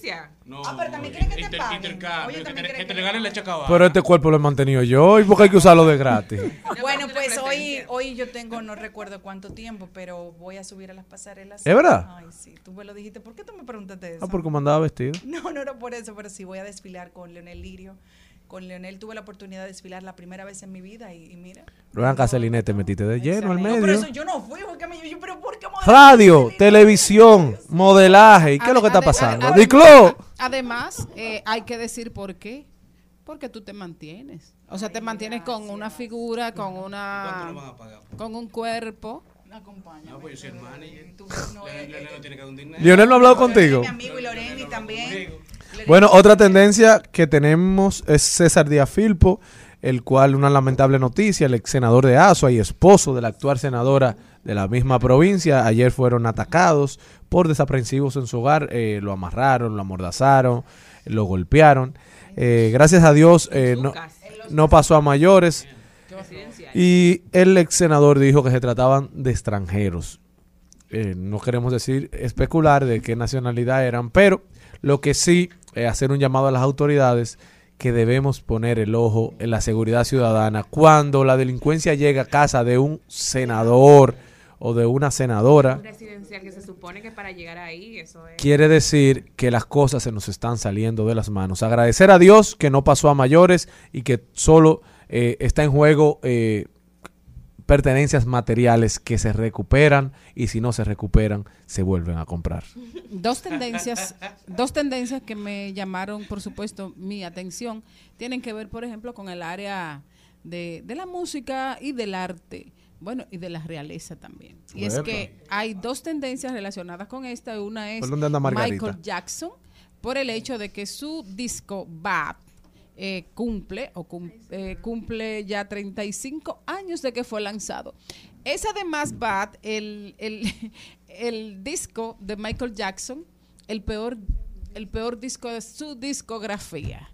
No, Ah, pero también quieren que te inter- paguen. intercambio, Oye, que también te, quieren que te que regalen te la chacabana. Pero este cuerpo lo he mantenido yo. ¿Y por qué hay que usarlo de gratis? *laughs* Bueno, pues hoy, hoy yo tengo, no recuerdo cuánto tiempo, pero voy a subir a las pasarelas. ¿Es verdad? Ay, sí, tú me lo dijiste. ¿Por qué tú me preguntaste eso? Ah, porque me andaba vestido. *laughs* No, no era por eso, pero sí voy a desfilar con Leonel Lirio. Con Leonel tuve la oportunidad de desfilar la primera vez en mi vida y, y mira. Acá, Celine, te metiste de lleno al No, pero medio. eso yo no fui, porque me yo, pero ¿por qué me- Radio, televisión, modelaje. ¿Y qué es lo que está pasando? Diclo. Además, eh, hay que decir por qué. Porque tú te mantienes. O sea, te mantienes con una figura, con ¿Cuánto una nos van a pagar? con un cuerpo. Acompáñame. No, pues yo soy el manager. Tú no Le- eres- le- le- no tiene que dar un dinero. Lionel no ha hablado contigo. Mi amigo y Loreni también. Bueno, otra tendencia que tenemos es César Díaz Filpo, el cual, una lamentable noticia, el ex senador de Asua y esposo de la actual senadora de la misma provincia, ayer fueron atacados por desaprensivos en su hogar, eh, lo amarraron, lo amordazaron, lo golpearon. Eh, gracias a Dios eh, no, no pasó a mayores. Y el ex senador dijo que se trataban de extranjeros. Eh, no queremos decir, especular de qué nacionalidad eran, pero lo que sí, eh, hacer un llamado a las autoridades que debemos poner el ojo en la seguridad ciudadana cuando la delincuencia llega a casa de un senador o de una senadora. Residencial que se supone que para llegar ahí, eso es. Quiere decir que las cosas se nos están saliendo de las manos. Agradecer a Dios que no pasó a mayores y que solo eh, está en juego eh, pertenencias materiales que se recuperan y si no se recuperan se vuelven a comprar. Dos tendencias, dos tendencias que me llamaron, por supuesto, mi atención, tienen que ver, por ejemplo, con el área de, de la música y del arte. Bueno, y de la realeza también. Y es que hay dos tendencias relacionadas con esta. Una es. Michael Jackson, por el hecho de que su disco Bad eh, cumple o cum- eh, cumple ya 35 años de que fue lanzado. Es además Bad el, el, *laughs* el disco de Michael Jackson, el peor, el peor disco de su discografía.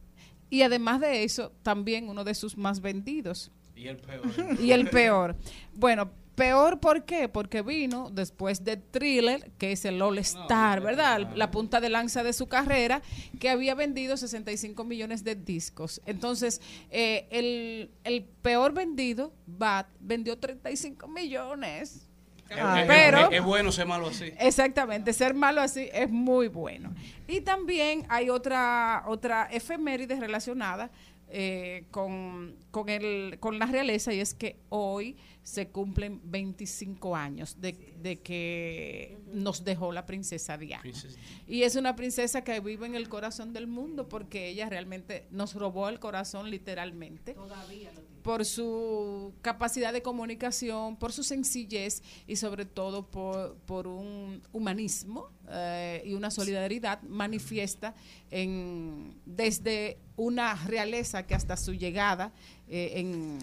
Y además de eso, también uno de sus más vendidos. Y el peor. *laughs* Y el peor. Bueno, peor ¿por qué? Porque vino después de Thriller, que es el All Star, ¿verdad? La punta de lanza de su carrera, que había vendido 65 millones de discos. Entonces, eh, el, el peor vendido, Bad, vendió 35 millones. Es- Ah, es- pero es, es bueno ser malo así. Exactamente, ser malo así es muy bueno. Y también hay otra, otra efeméride relacionada eh, con, con, el, con la realeza y es que hoy se cumplen 25 años de, de que nos dejó la princesa Diana. Princesa. Y es una princesa que vive en el corazón del mundo porque ella realmente nos robó el corazón literalmente. Por su capacidad de comunicación, por su sencillez y sobre todo por, por un humanismo eh, y una solidaridad manifiesta en, desde una realeza que hasta su llegada eh, en,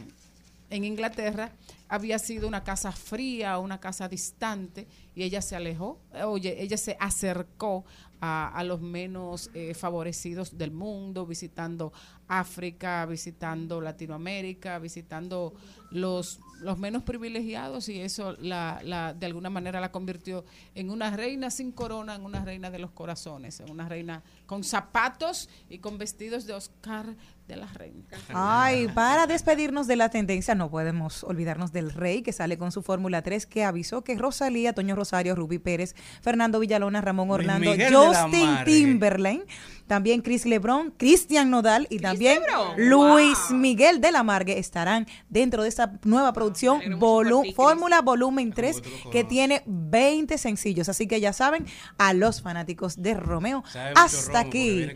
en Inglaterra había sido una casa fría, una casa distante, y ella se alejó, oye, ella se acercó a, a los menos eh, favorecidos del mundo, visitando África, visitando Latinoamérica, visitando los, los menos privilegiados, y eso la, la, de alguna manera la convirtió en una reina sin corona, en una reina de los corazones, en una reina con zapatos y con vestidos de Oscar de la reina. Ay, para despedirnos de la tendencia, no podemos olvidarnos del rey que sale con su Fórmula 3 que avisó que Rosalía, Toño Rosario, Rubí Pérez, Fernando Villalona, Ramón Orlando, Justin. Timberlane, también Chris Lebron, Cristian Nodal y también? Luis Wow. Miguel de la Margue estarán dentro de esta nueva producción mucho por volu-. Fórmula Volumen 3 tú lo que tiene 20 sencillos, así que ya saben, a los fanáticos de Romeo, hasta romo, aquí.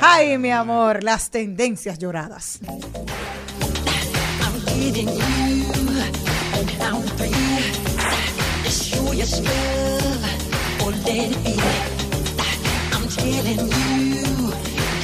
Ay, mi amor, las tendencias lloradas.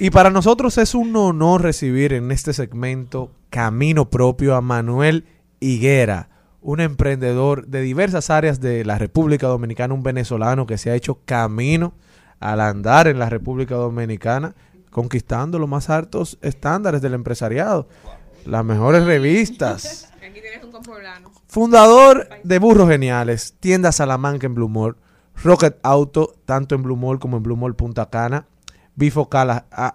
Y para nosotros es un honor recibir en este segmento Camino Propio a Manuel Higuera, un emprendedor de diversas áreas de la República Dominicana, un venezolano que se ha hecho camino al andar en la República Dominicana, conquistando los más altos estándares del empresariado, las mejores revistas. Aquí tienes un. Fundador de Burros Geniales, tienda Salamanca en Blue Mall, Rocket Auto, tanto en Blue Mall como en Blue Mall Punta Cana, Bifocal, a- a-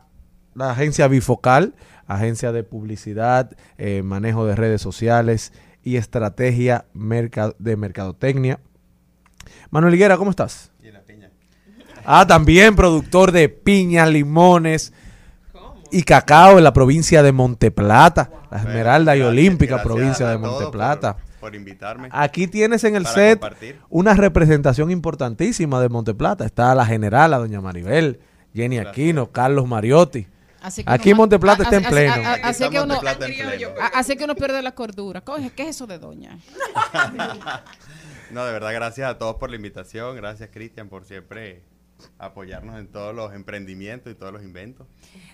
la agencia Bifocal, agencia de publicidad, eh, manejo de redes sociales y estrategia merca- de mercadotecnia. Manuel Higuera, ¿cómo estás? Ah, también productor de piña, limones y cacao en la provincia de Monteplata, la Esmeralda y Olímpica gracias provincia de Monteplata. Por, por invitarme. Aquí tienes en el set compartir. una representación importantísima de Monteplata. Está la general, la doña Maribel, Jenny Aquino, Carlos Mariotti. Así que Aquí uno- Monteplata a- está en a- a- pleno. a- Así que uno, Monteplata en pleno. a- así que uno pierde la cordura. Coge, ¿Qué es eso de doña? *laughs* No, de verdad, gracias a todos por la invitación. Gracias, Cristian, por siempre apoyarnos en todos los emprendimientos y todos los inventos.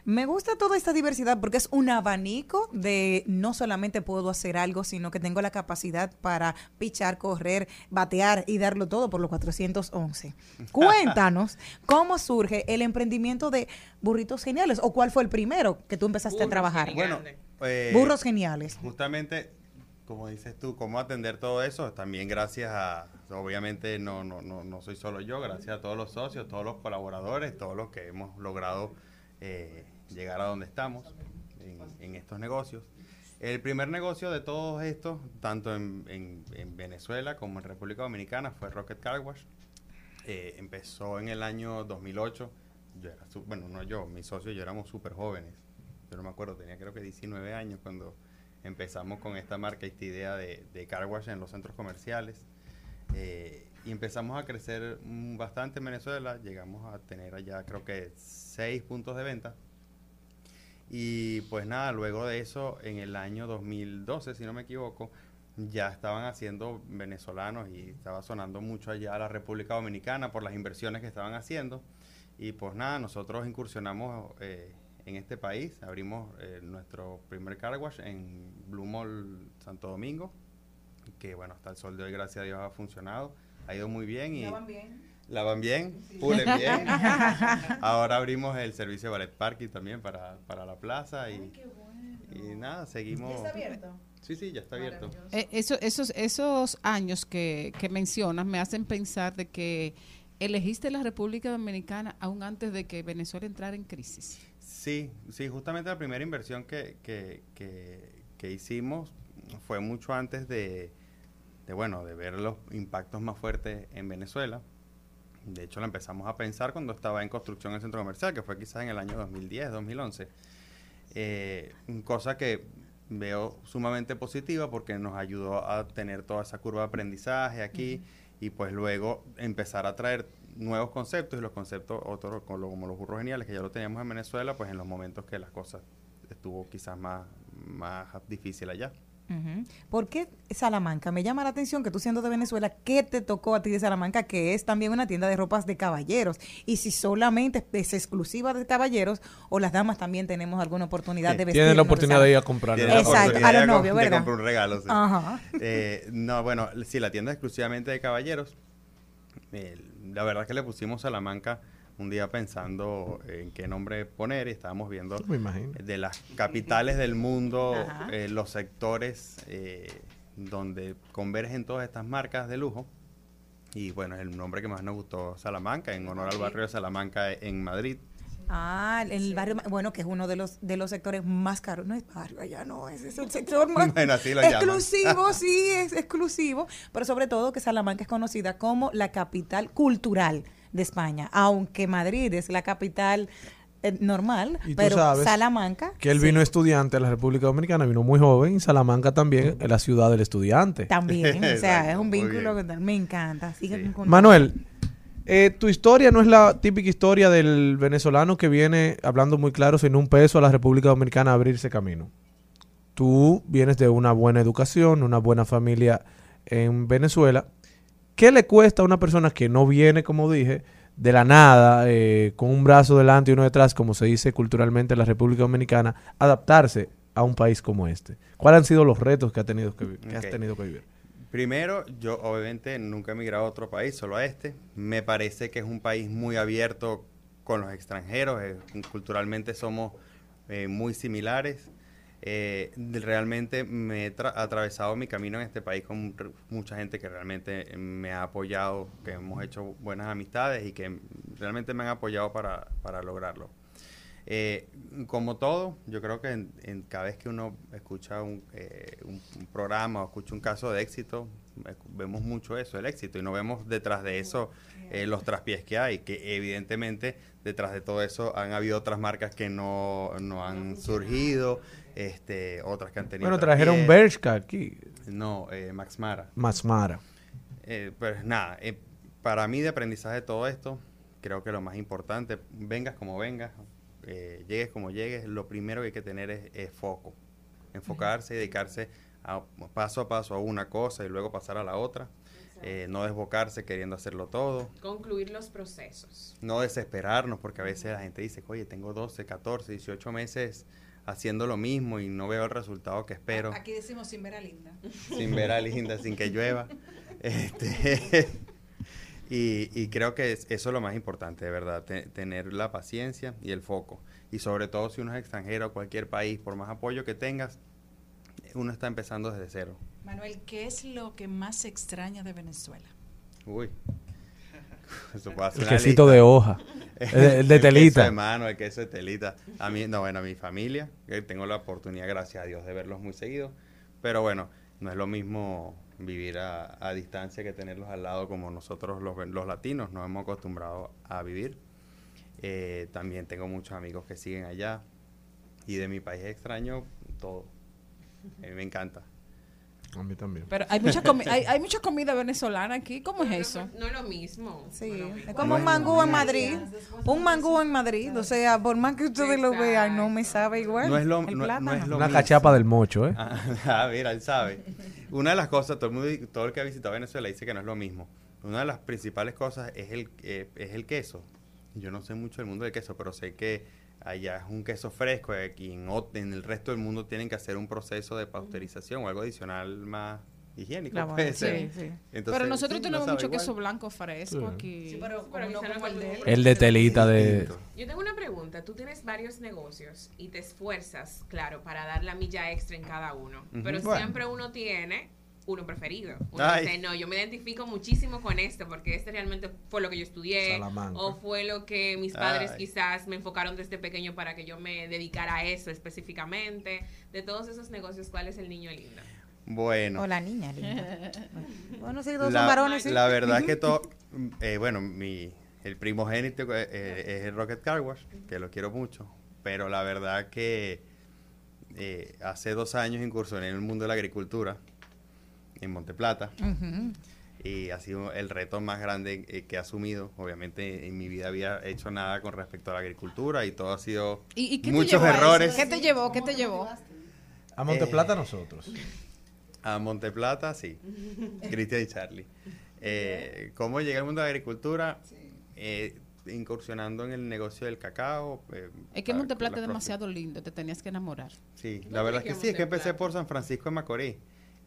Me gusta toda esta diversidad porque es un abanico de no solamente puedo hacer algo, sino que tengo la capacidad para pichar, correr, batear y darlo todo por los 411. *laughs* Cuéntanos cómo surge el emprendimiento de Burritos Geniales o cuál fue el primero que tú empezaste a trabajar. Geniales. Bueno, eh, Burros Geniales. Justamente, como dices tú, cómo atender todo eso, también gracias a, obviamente no, no, no, no soy solo yo, gracias a todos los socios, todos los colaboradores, todos los que hemos logrado eh, llegar a donde estamos en, estos negocios. El primer negocio de todos estos, tanto en, en- en Venezuela como en República Dominicana, fue Rocket Car Wash. Eh, empezó en el año 2008. Yo era bueno, no yo, mis socios, yo éramos súper jóvenes. Yo no me acuerdo, tenía creo que 19 años cuando empezamos con esta marca, esta idea de, de car wash en los centros comerciales. Eh, y empezamos a crecer mm, bastante en Venezuela. Llegamos a tener allá creo que seis puntos de venta. Y pues nada, luego de eso, en el año 2012, si no me equivoco, ya estaban haciendo venezolanos y estaba sonando mucho allá a la República Dominicana por las inversiones que estaban haciendo. Y pues nada, nosotros incursionamos eh, en este país, abrimos eh, nuestro primer car wash en Blue Mall Santo Domingo, que bueno, hasta el sol de hoy, gracias a Dios, ha funcionado, ha ido muy bien. Y ¿Lavan bien? Lavan bien, pulen bien. *laughs* Ahora abrimos el servicio de ballet parking también para, para la plaza y, y nada, seguimos. ¿Ya está abierto? Sí, sí, ya está abierto. Eh, eso- esos, esos años que, que mencionas me hacen pensar de que elegiste la República Dominicana aún antes de que Venezuela entrara en crisis. Sí, sí, justamente la primera inversión que, que, que, que hicimos fue mucho antes de, de, bueno, de ver los impactos más fuertes en Venezuela. De hecho, la empezamos a pensar cuando estaba en construcción el centro comercial, que fue quizás en el año 2010, 2011. Eh, cosa que veo sumamente positiva porque nos ayudó a tener toda esa curva de aprendizaje aquí y pues luego empezar a traer nuevos conceptos y los conceptos otros como, como los burros geniales que ya lo teníamos en Venezuela pues en los momentos que las cosas estuvo quizás más, más difícil allá. Ujú. ¿Por qué Salamanca? Me llama la atención que tú siendo de Venezuela, ¿qué te tocó a ti de Salamanca? Que es también una tienda de ropas de caballeros. Y si solamente es exclusiva de caballeros o las damas también tenemos alguna oportunidad de vestir. Tienen la oportunidad de ir a comprar. Exacto, a los novios, ¿verdad? comprar un regalo, sí. Ajá. Eh, no, bueno, sí, la tienda es exclusivamente de caballeros. Eh, la verdad que le pusimos Salamanca un día pensando en qué nombre poner y estábamos viendo Me imagino. de las capitales del mundo eh, los sectores eh, donde convergen todas estas marcas de lujo. Y bueno, el nombre que más nos gustó, Salamanca, en honor al barrio de Salamanca en Madrid. Ah, el barrio, bueno, que es uno de los de los sectores más caros. No es barrio, allá no, ese es el sector más *laughs* Bueno, así lo llaman. exclusivo, *laughs* sí, es exclusivo. Pero sobre todo que Salamanca es conocida como la capital cultural de España. Aunque Madrid es la capital eh, normal, Y tú pero sabes Salamanca Que él vino estudiante a la República Dominicana, vino muy joven, y Salamanca también es la ciudad del estudiante. también. o sea, *laughs* es un vínculo que me encanta. Sigue con- Manuel, eh, tu historia no es la típica historia del venezolano que viene hablando muy claro sin un peso a la República Dominicana a abrirse camino. Tú vienes de una buena educación, una buena familia en Venezuela. ¿Qué le cuesta a una persona que no viene, como dije, de la nada, eh, con un brazo delante y uno detrás, como se dice culturalmente en la República Dominicana, adaptarse a un país como este? ¿Cuáles han sido los retos que, ha tenido que, que has tenido que vivir? Primero, yo obviamente nunca he migrado a otro país, solo a este. Me parece que es un país muy abierto con los extranjeros, eh, culturalmente somos eh, muy similares. Eh, realmente me he tra- atravesado mi camino en este país con mucha gente que realmente me ha apoyado, que hemos hecho buenas amistades y que realmente me han apoyado para, para lograrlo. Eh, como todo, yo creo que en, en cada vez que uno escucha un, eh, un- un programa o escucha un caso de éxito, eh, vemos mucho eso, el éxito, y no vemos detrás de eso eh, los traspiés que hay, que evidentemente detrás de todo eso han habido otras marcas que no, no han surgido, este, otras que han tenido... Bueno, trajeron. Bershka aquí, No, eh, Max Mara. Masmara. Eh, pues nada, eh, para mí de aprendizaje de todo esto, creo que lo más importante, vengas como vengas, eh, llegues como llegues, lo primero que hay que tener es, es foco. Enfocarse y dedicarse a, paso a paso a una cosa y luego pasar a la otra. Eh, no desbocarse queriendo hacerlo todo. Concluir los procesos. No desesperarnos porque a veces la gente dice, oye, tengo 12, 14, 18 meses haciendo lo mismo y no veo el resultado que espero Aquí decimos sin ver a Linda. sin ver a Linda, sin que llueva. *laughs* Este, y, y creo que es- eso es lo más importante, de verdad, te- tener la paciencia y el foco. Y sobre todo si uno es extranjero a cualquier país, por más apoyo que tengas, uno está empezando desde cero. Manuel, ¿qué es lo que más se extraña de Venezuela? Uy. *laughs* Eso puede ser El quesito lista. de hoja. *laughs* El de- el de telita. queso de mano, el queso de telita. A mí, no, bueno, a mi familia, que tengo la oportunidad, gracias a Dios, de verlos muy seguido. Pero bueno, no es lo mismo vivir a, a distancia que tenerlos al lado como nosotros los, ven- los latinos nos hemos acostumbrado a vivir. Eh, también tengo muchos amigos que siguen allá. Y de mi país extraño, todo. A mí me encanta. A mí también. Pero hay mucha, comi- hay, *laughs* hay mucha comida venezolana aquí. ¿Cómo es eso? No es lo mismo. Sí, no es lo mismo. es como un mangú en Madrid. Un mangú en Madrid. O sea, por más que ustedes lo vean, no me sabe igual. No es lo, el no- no plátano. es lo Una mismo. cachapa del mocho, ¿eh? *laughs* Ah, mira, él sabe. Una de las cosas, todo el, mundo, todo el que ha visitado Venezuela dice que no es lo mismo. Una de las principales cosas es el, eh, es el queso. Yo no sé mucho del mundo del queso, pero sé que allá es un queso fresco y aquí en, en el resto del mundo tienen que hacer un proceso de pasteurización o algo adicional más higiénico. Claro, puede sí, ser. sí. Entonces, Pero nosotros sí, no tenemos sabe mucho igual. queso blanco fresco Sí. aquí. Sí, pero Pero como no como no el de El de telita de... Yo tengo una pregunta. Tú tienes varios negocios y te esfuerzas, claro, para dar la milla extra en cada uno. Ujú. Pero Bueno. siempre uno tiene uno preferido. Uno Ay. dice, no, yo me identifico muchísimo con esto porque este realmente fue lo que yo estudié Salamanca. o fue lo que mis padres Ay. quizás me enfocaron desde pequeño para que yo me dedicara a eso específicamente. De todos esos negocios, ¿cuál es el niño lindo? Bueno. O la niña, linda. *laughs* bueno, sí, dos la, son varones, sí. la verdad es que todo, *laughs* eh, bueno, mi, el primogénito eh, eh, es el Rocket Car Wash, que lo quiero mucho, pero la verdad que eh, hace dos años incursioné en el mundo de la agricultura en Monteplata. Y ha sido el reto más grande eh, que he asumido. Obviamente en mi vida había hecho nada con respecto a la agricultura y todo ha sido ¿Y, muchos errores. ¿Qué te llevó? ¿Qué te llevó? A Monteplata Eh, nosotros. *laughs* A Monteplata, sí. *laughs* Cristian y Charlie. Eh, ¿Cómo llegué al mundo de la agricultura? Eh, incursionando en el negocio del cacao. eh, Es que Monteplata es demasiado lindo, te tenías que enamorar. Sí, la verdad es que sí, es que empecé por San Francisco de Macorís.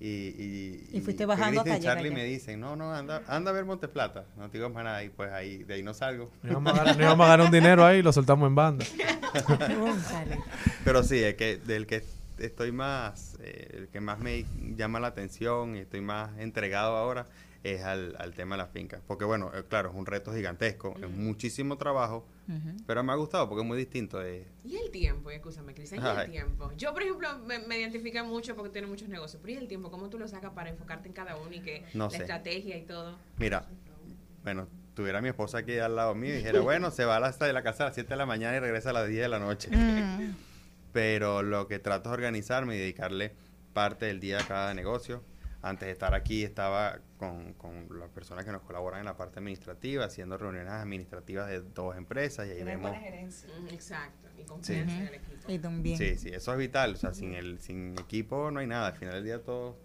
Y, y, Y fuiste bajando Cristian hasta y Charlie allá. me dicen, no, no, anda, anda a ver Monteplata. No te digo más nada. Y pues ahí, de ahí no salgo. No íbamos, a ganar, no íbamos a ganar un dinero ahí y lo soltamos en banda. *laughs* Pero sí, es que del que estoy más, eh, el que más me llama la atención y estoy más entregado ahora es al, al tema de las fincas. Porque bueno, eh, claro, es un reto gigantesco, es muchísimo trabajo, pero me ha gustado porque es muy distinto. eh, Y el tiempo, y escúchame, Cristian, y el tiempo. Yo, por ejemplo, me, me identifico mucho porque tiene muchos negocios, pero ¿y el tiempo? ¿Cómo tú lo sacas para enfocarte en cada uno y que No la sé. estrategia y todo? Mira, bueno, tuviera mi esposa aquí al lado mío y dijera, bueno, se va hasta de la casa a las 7 de la mañana y regresa a las 10 de la noche. Mm. Pero lo que trato es organizarme y dedicarle parte del día a cada negocio. Antes de estar aquí estaba con, con las personas que nos colaboran en la parte administrativa, haciendo reuniones administrativas de dos empresas y ahí Tener vemos... buena gerencia. Mm, exacto, y Sí. confianza en el equipo. Y también. Sí, sí, eso es vital. O sea, sin el sin equipo no hay nada. Al final del día todo...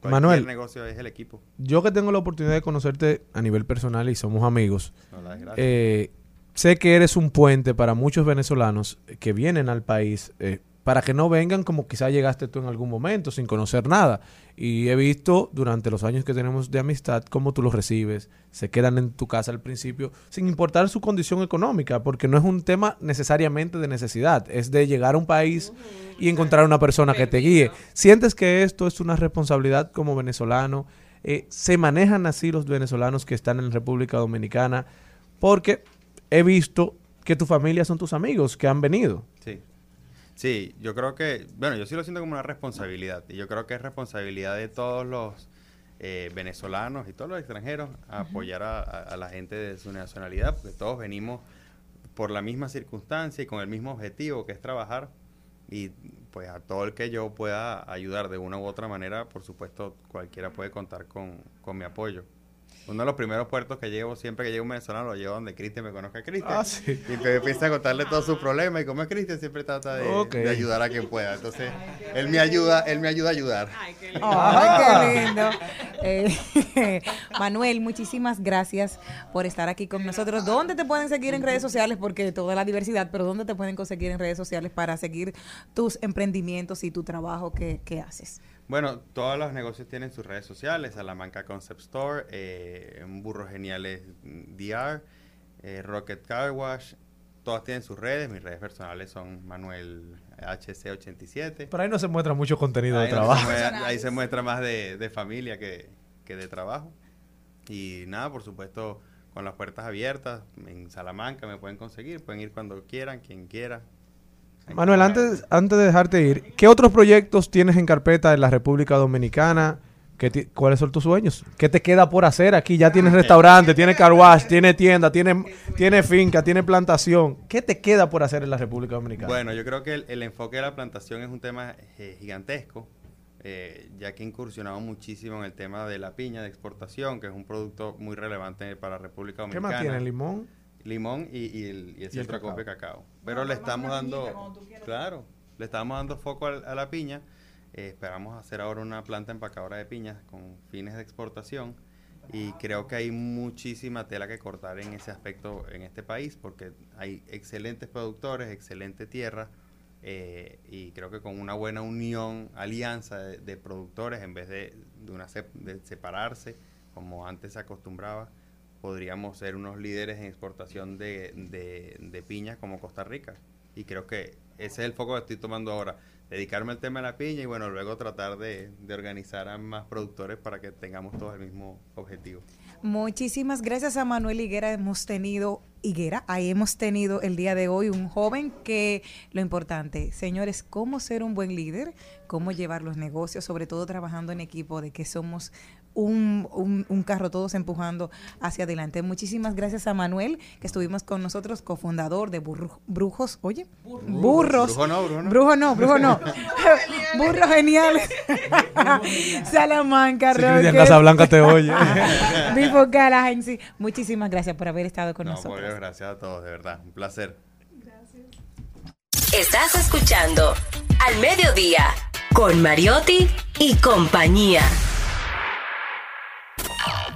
Cualquier Manuel. negocio es el equipo. Yo que tengo la oportunidad de conocerte a nivel personal y somos amigos, No, la desgracia. eh, sé que eres un puente para muchos venezolanos que vienen al país eh, para que no vengan como quizá llegaste tú en algún momento sin conocer nada. Y he visto durante los años que tenemos de amistad cómo tú los recibes, se quedan en tu casa al principio sin importar su condición económica, porque no es un tema necesariamente de necesidad, es de llegar a un país y encontrar una persona que te guíe. ¿Sientes que esto es una responsabilidad como venezolano? Eh, ¿Se manejan así los venezolanos que están en República Dominicana? Porque he visto que tu familia son tus amigos que han venido. Sí. Sí, yo creo que, bueno, yo sí lo siento como una responsabilidad. Y yo creo que es responsabilidad de todos los eh, venezolanos y todos los extranjeros a apoyar a, a- a la gente de su nacionalidad, porque todos venimos por la misma circunstancia y con el mismo objetivo, que es trabajar. Y pues a todo el que yo pueda ayudar de una u otra manera, por supuesto, cualquiera puede contar con, con mi apoyo. Uno de los primeros puertos que llevo, siempre que llego un venezolano, lo llevo donde Cristian me conozca a Cristian. Ah, sí. Y me empieza a contarle todos sus problemas. Y como es Cristian, siempre trata de, ayudar a quien pueda. Entonces, él me ayuda, él me ayuda a ayudar. Ay, qué lindo. Ay, qué lindo. Eh, *laughs* Manuel, muchísimas gracias por estar aquí con nosotros. ¿Dónde te pueden seguir en redes sociales? Porque toda la diversidad, pero ¿dónde te pueden conseguir en redes sociales para seguir tus emprendimientos y tu trabajo que, que haces? Bueno, todos los negocios tienen sus redes sociales. Salamanca Concept Store, eh, Burros Geniales DR, eh, Rocket Car Wash. Todas tienen sus redes. Mis redes personales son Manuel HC87. Por ahí no se muestra mucho contenido de Ahí, no se trabajo. muestra- ahí se muestra más de, de familia que, que de trabajo. Y nada, por supuesto, con las puertas abiertas. En Salamanca me pueden conseguir. Pueden ir cuando quieran, quien quiera. Manuel, antes, antes de dejarte ir, ¿qué otros proyectos tienes en carpeta en la República Dominicana? ¿Qué ti- ¿Cuáles son tus sueños? ¿Qué te queda por hacer aquí? Ya tienes restaurante, tienes car wash, *laughs* tienes tienda, tienes, tienes finca, tienes plantación. ¿Qué te queda por hacer en la República Dominicana? Bueno, yo creo que el, el enfoque de la plantación es un tema eh, gigantesco, eh, ya que incursionamos muchísimo en el tema de la piña de exportación, que es un producto muy relevante para la República ¿Qué Dominicana. más tiene? ¿Limón? Limón y, y el, y el de cacao. acopio de cacao. Pero le estamos dando, claro, le estamos dando foco a, la piña. Eh, esperamos hacer ahora una planta empacadora de piñas con fines de exportación. Y creo que hay muchísima tela que cortar en ese aspecto en este país, porque hay excelentes productores, excelente tierra, eh, y creo que con una buena unión, alianza de, de productores, en vez de, de, una de separarse, como antes se acostumbraba, podríamos ser unos líderes en exportación de, de, de piña como Costa Rica. Y creo que ese es el foco que estoy tomando ahora, dedicarme al tema de la piña y bueno, luego tratar de, de organizar a más productores para que tengamos todos el mismo objetivo. Muchísimas gracias a Manuel Higuera. Hemos tenido, Higuera, ahí hemos tenido el día de hoy un joven que lo importante, señores, cómo ser un buen líder, cómo llevar los negocios, sobre todo trabajando en equipo, de que somos un, un- un carro todos empujando hacia adelante. Muchísimas gracias a Manuel, que estuvimos con nosotros, cofundador de Burru- Brujos, oye, Burros. Brujo no, brujo no. Brujo no, brujo no. *laughs* Burros geniales. *laughs* Salamanca, Cristian Rocket. Casablanca te oye. *laughs* Vivo Callahan, sí. Muchísimas gracias por haber estado con No, nosotros. Gracias a todos, de verdad. Un placer. Estás escuchando Al Mediodía con Mariotti y compañía.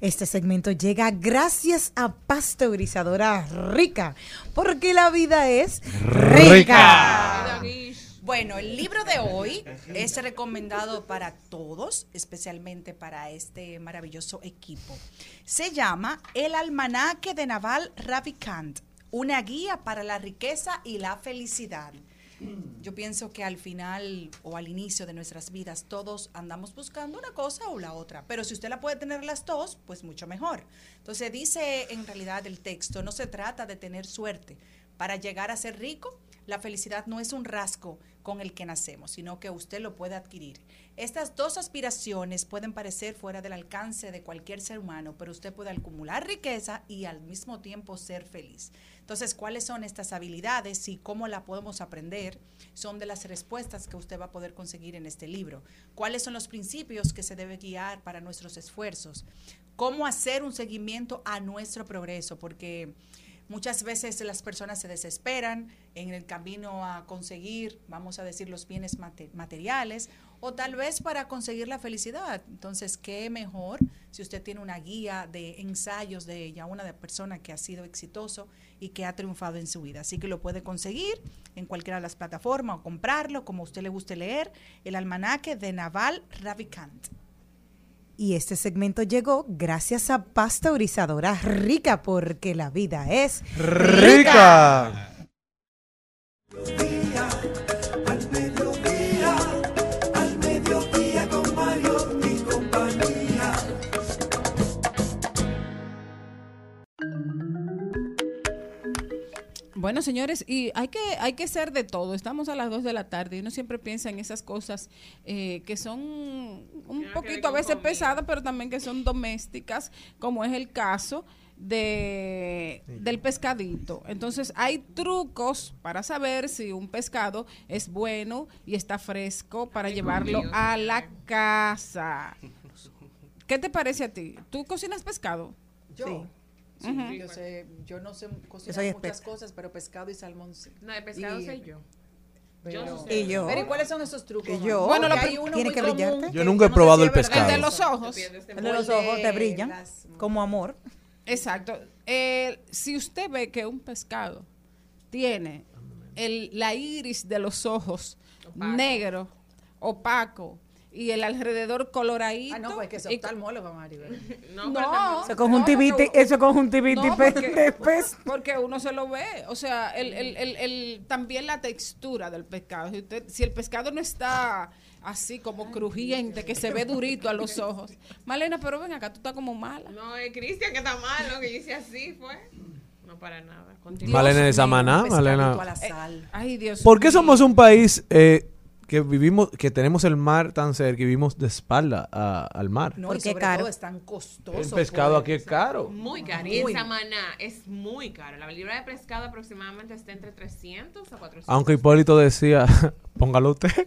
Este segmento llega gracias a Pasteurizadora Rica, porque la vida es rica. Bueno, el libro de hoy es recomendado para todos, especialmente para este maravilloso equipo. Se llama El Almanaque de Naval Ravikant, una guía para la riqueza y la felicidad. Yo pienso que al final o al inicio de nuestras vidas todos andamos buscando una cosa o la otra, pero si usted la puede tener las dos, pues mucho mejor. Entonces dice en realidad el texto, no se trata de tener suerte. Para llegar a ser rico, la felicidad no es un rasgo con el que nacemos, sino que usted lo puede adquirir. Estas dos aspiraciones pueden parecer fuera del alcance de cualquier ser humano, pero usted puede acumular riqueza y al mismo tiempo ser feliz. Entonces, ¿cuáles son estas habilidades y cómo la podemos aprender? Son de las respuestas que usted va a poder conseguir en este libro. ¿Cuáles son los principios que se debe guiar para nuestros esfuerzos? ¿Cómo hacer un seguimiento a nuestro progreso? Porque Muchas veces las personas se desesperan en el camino a conseguir, vamos a decir, los bienes mate- materiales o tal vez para conseguir la felicidad. Entonces, ¿qué mejor si usted tiene una guía de ensayos de ella, una de persona que ha sido exitoso y que ha triunfado en su vida? Así que lo puede conseguir en cualquiera de las plataformas o comprarlo, como a usted le guste leer, el almanaque de Naval Ravikant. Y este segmento llegó gracias a Pasteurizadora Rica, porque la vida es Rica. Al Bueno, señores, y hay que, hay que ser de todo. Estamos a las 2 de la tarde y uno siempre piensa en esas cosas eh, que son un poquito a veces pesadas, pero también que son domésticas, como es el caso de del pescadito. Entonces, hay trucos para saber si un pescado es bueno y está fresco para llevarlo mío, a la casa. ¿Qué te parece a ti? ¿Tú cocinas pescado? Yo. Sí, Yo, sé, yo no sé cocinar muchas experta. cosas, pero pescado y salmón sí. No, de pescado Y- soy yo. Pero, Yo no sé. Y yo. Pero ¿y cuáles son esos trucos? Y yo. Bueno, lo hay uno tiene que brillarte. que Yo nunca he no sé probado si el pescado. El de los ojos. El de los ojos te brillan Las- como amor. Exacto. Eh, si usted ve que un pescado tiene el, la iris de los ojos negro, opaco y el alrededor coloradito. Ah, no, pues que es y- oftalmólogo, *laughs* Maribel. No, No, Eso conjuntivitis, eso conjuntivitis No, porque, porque uno se lo ve. O sea, el, el, el, el- también la textura del pescado. Si, usted, si el pescado no está así como crujiente, que se ve durito a los *laughs* ojos. Malena, pero ven acá, tú estás como mala. No, es Cristian que está malo, que yo hice así, fue. No para nada. Continúa. Malena de Samaná, Malena. sal. Ay, Dios ¿Por qué somos un país eh, que vivimos, que tenemos el mar tan cerca y vivimos de espalda a- al mar? No, y Porque sobre caro. todo es tan costoso. El pescado pues. aquí es caro. Muy caro. Y en Samaná es muy caro. La libra de pescado aproximadamente está entre 300 a 400. Aunque Hipólito decía, póngalo usted. *laughs*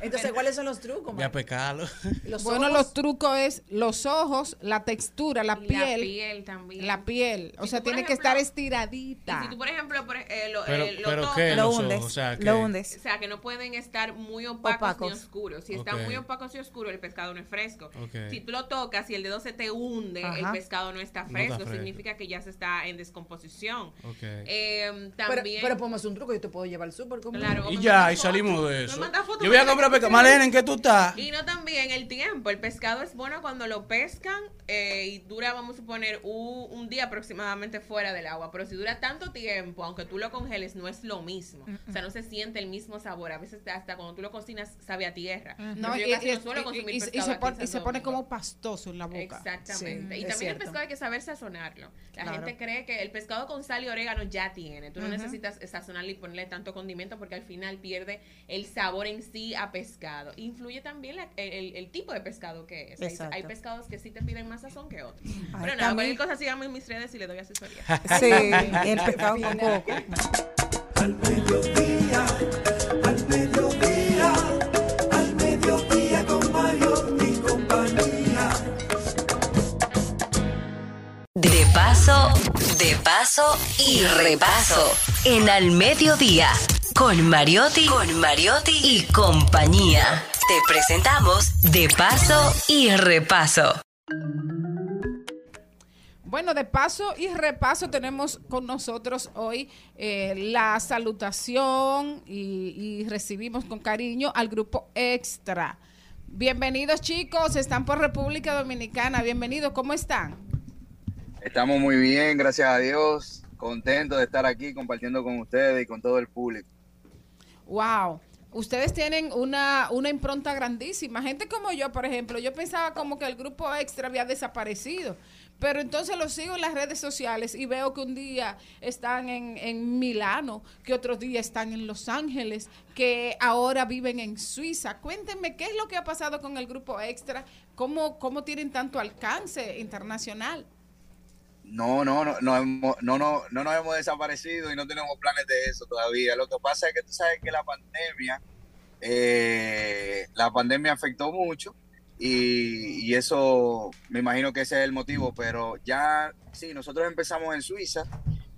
Entonces, ¿cuáles son los trucos, Ya pecalo. Los Bueno, ojos, los trucos es los ojos, la textura, la piel. La piel también. La piel. O Si sea, tiene que estar Y estiradita. si tú, por ejemplo, por, eh, lo, Pero, eh, lo pero. Lo hundes. o sea, que- Lo hundes. O sea, que no pueden estar muy opacos, Opacos. ni oscuros. Si están Ok. muy opacos y oscuros, el pescado no es fresco. Si tú lo tocas y el dedo se te hunde, Ajá. el pescado no está No está fresco. Significa que ya se está en descomposición. Ok. Eh, pero, también. pero ponemos un truco, yo te puedo llevar al súper conmigo. Claro. Y ya, y foto. salimos de eso. foto Yo voy a comprar pescado. Malena, ¿en qué tú estás? Y no también el tiempo. El pescado es bueno cuando lo pescan eh, y dura, vamos a suponer, un, un día aproximadamente fuera del agua, pero si dura tanto tiempo, aunque tú lo congeles, no es lo mismo. O sea, no se siente el mismo sabor. A veces hasta cuando tú lo cocinas sabe a tierra. No, yo y, casi y- no suelo y- consumir y- y pescado se se pone como pastoso en la boca. Exactamente. Sí, y también el pescado hay que saber sazonarlo. La Claro. gente cree que el pescado con sal y orégano ya tiene. Tú no necesitas sazonarle y ponerle tanto condimento porque al final pierde el sabor en sí a pescado. Influye también la- el, el- el tipo de pescado que es. Hay, hay pescados que sí te piden más sazón que otros. Ay, Pero nada, cualquier cosa síganme en mis redes y le doy asesoría. Sí, el pe- va un poco. Al mediodía, al mediodía, al mediodía con Mario y compañía. De paso, de paso y repaso. En Al Mediodía, con Mariotti, con Mariotti y compañía. Te presentamos De paso y repaso. Bueno, de paso y repaso tenemos con nosotros hoy eh, la salutación y, y recibimos con cariño al grupo Extra. Bienvenidos chicos, están por República Dominicana. Bienvenidos, ¿cómo están? Estamos muy bien, gracias a Dios. Contentos de estar aquí compartiendo con ustedes y con todo el público. Wow. Ustedes tienen una, una impronta grandísima. Gente como yo, por ejemplo, yo pensaba como que el grupo extra había desaparecido. Pero entonces los sigo en las redes sociales y veo que un día están en, en Milano, que otros días están en Los Ángeles, que ahora viven en Suiza. Cuéntenme qué es lo que ha pasado con el grupo extra, cómo, cómo tienen tanto alcance internacional. No, no, no, no, hemos- no, no, no nos hemos desaparecido y no tenemos planes de eso todavía. Lo que pasa es que tú sabes que la pandemia, eh, la pandemia afectó mucho y, y eso me imagino que ese es el motivo, pero ya, sí, nosotros empezamos en Suiza,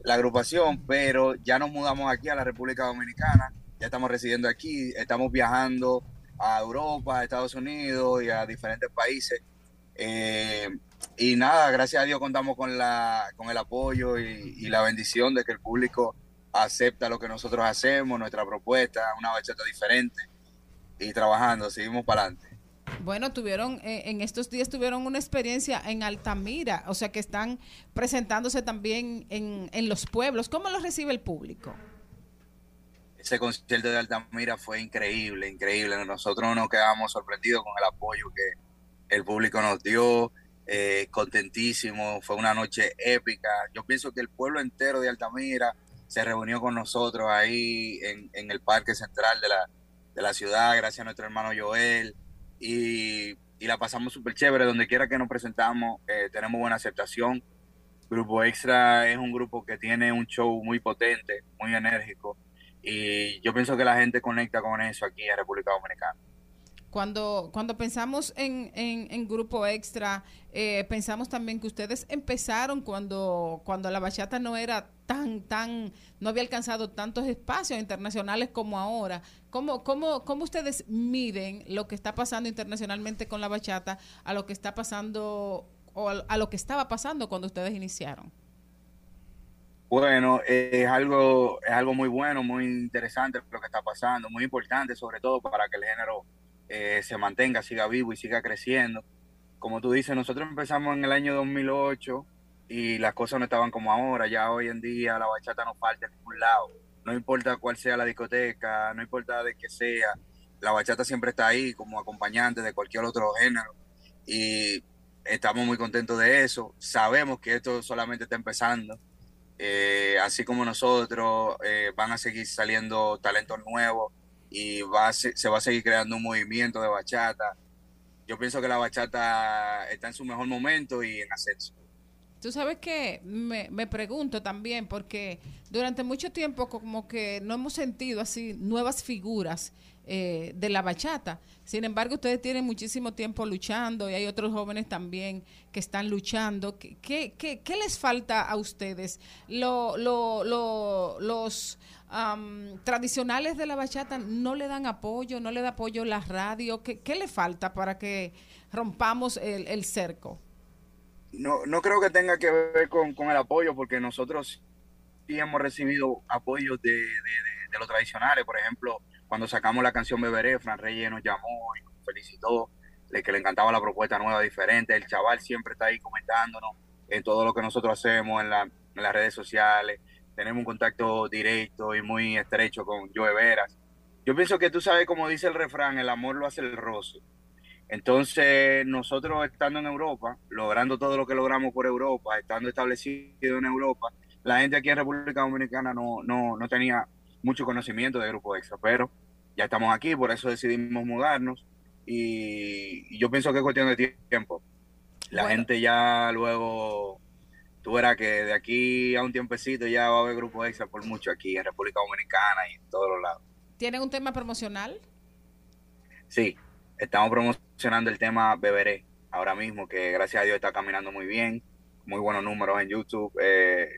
la agrupación, pero ya nos mudamos aquí a la República Dominicana, ya estamos residiendo aquí, estamos viajando a Europa, a Estados Unidos y a diferentes países. Eh, y nada, gracias a Dios contamos con, la, con el apoyo y, y la bendición de que el público acepta lo que nosotros hacemos, nuestra propuesta, una bachata diferente y trabajando, seguimos para adelante. Bueno, tuvieron, eh, en estos días tuvieron una experiencia en Altamira, o sea que están presentándose también en, en los pueblos. ¿Cómo los recibe el público? Ese concierto de Altamira fue increíble, increíble. Nosotros nos quedamos sorprendidos con el apoyo que el público nos dio, eh, contentísimo, fue una noche épica. Yo pienso que el pueblo entero de Altamira se reunió con nosotros ahí en, el parque central de la, de la ciudad, gracias a nuestro hermano Joel, y, y la pasamos súper chévere, donde quiera que nos presentamos, eh, tenemos buena aceptación. Grupo Extra es un grupo que tiene un show muy potente, muy enérgico, y yo pienso que la gente conecta con eso aquí en República Dominicana. Cuando, cuando pensamos en, en, Grupo Extra, eh, pensamos también que ustedes empezaron cuando, cuando la bachata no era tan, tan, no había alcanzado tantos espacios internacionales como ahora. ¿Cómo, cómo, cómo ustedes miden lo que está pasando internacionalmente con la bachata a lo que está pasando o a, lo que estaba pasando cuando ustedes iniciaron? Bueno, es algo, es algo muy bueno, muy interesante lo que está pasando, muy importante sobre todo para que el género eh, se mantenga, siga vivo y siga creciendo. Como tú dices, nosotros empezamos en el año 2008 y las cosas no estaban como ahora. Ya hoy en día la bachata no falta en ningún lado. No importa cuál sea la discoteca, no importa de qué sea, la bachata siempre está ahí como acompañante de cualquier otro género. Y estamos muy contentos de eso. Sabemos que esto solamente está empezando. Eh, así como nosotros, eh, van a seguir saliendo talentos nuevos y va a se, se va a seguir creando un movimiento de bachata. Yo pienso que la bachata está en su mejor momento y en ascenso. Tú sabes que me, me pregunto también, porque durante mucho tiempo como que no hemos sentido así nuevas figuras eh, de la bachata. Sin embargo, ustedes tienen muchísimo tiempo luchando y hay otros jóvenes también que están luchando. ¿Qué, qué, qué, les falta a ustedes? Lo, lo, lo, los am, tradicionales de la bachata no le dan apoyo, no le da apoyo la radio. ¿Qué, qué le falta para que rompamos el, el cerco? No, no creo que tenga que ver con, con el apoyo, porque nosotros sí hemos recibido apoyos de, de los tradicionales. Por ejemplo, cuando sacamos la canción Beberé, Fran Reyes nos llamó y nos felicitó. le- que le encantaba la propuesta nueva, diferente. El chaval siempre está ahí comentándonos en todo lo que nosotros hacemos en, la- en las redes sociales. Tenemos un contacto directo y muy estrecho con Joe Veras. Yo pienso que tú sabes, como dice el refrán, el amor lo hace el roce. Entonces, nosotros estando en Europa, logrando todo lo que logramos por Europa, estando establecido en Europa, la gente aquí en República Dominicana no, no, no tenía mucho conocimiento de Grupo Extra, pero ya estamos aquí, por eso decidimos mudarnos y, yo pienso que es cuestión de tiempo. La Bueno. gente ya luego, tú verás que de aquí a un tiempecito ya va a haber Grupo Extra por mucho aquí en República Dominicana y en todos los lados. ¿Tienen un tema promocional? Sí, estamos promocionando el tema Beberé ahora mismo, que gracias a Dios está caminando muy bien, muy buenos números en YouTube. eh,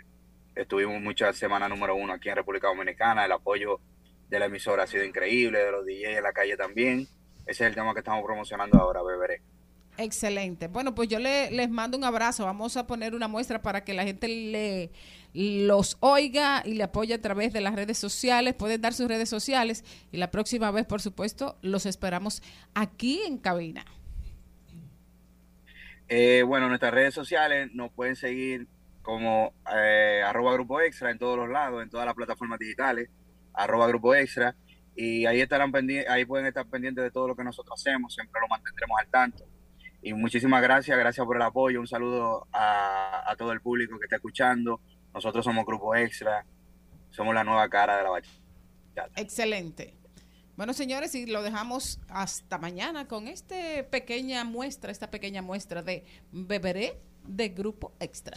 estuvimos muchas semanas número uno aquí en República Dominicana, el apoyo de la emisora ha sido increíble, de los DJs en la calle también. Ese es el tema que estamos promocionando ahora, Beberé. Excelente. Bueno, pues yo le- les mando un abrazo. Vamos a poner una muestra para que la gente le los oiga y le apoye a través de las redes sociales. Pueden dar sus redes sociales y la próxima vez, por supuesto, los esperamos aquí en cabina. Eh, bueno, nuestras redes sociales nos pueden seguir como eh, arroba grupo extra en todos los lados, en todas las plataformas digitales, arroba grupo extra, y ahí estarán ahí pueden estar pendientes de todo lo que nosotros hacemos, siempre lo mantendremos al tanto. Y muchísimas gracias, gracias por el apoyo, un saludo a, a todo el público que está escuchando. Nosotros somos Grupo Extra, somos la nueva cara de la bachata. Excelente. Bueno, señores, y lo dejamos hasta mañana con esta pequeña muestra, esta pequeña muestra de Beberé de Grupo Extra.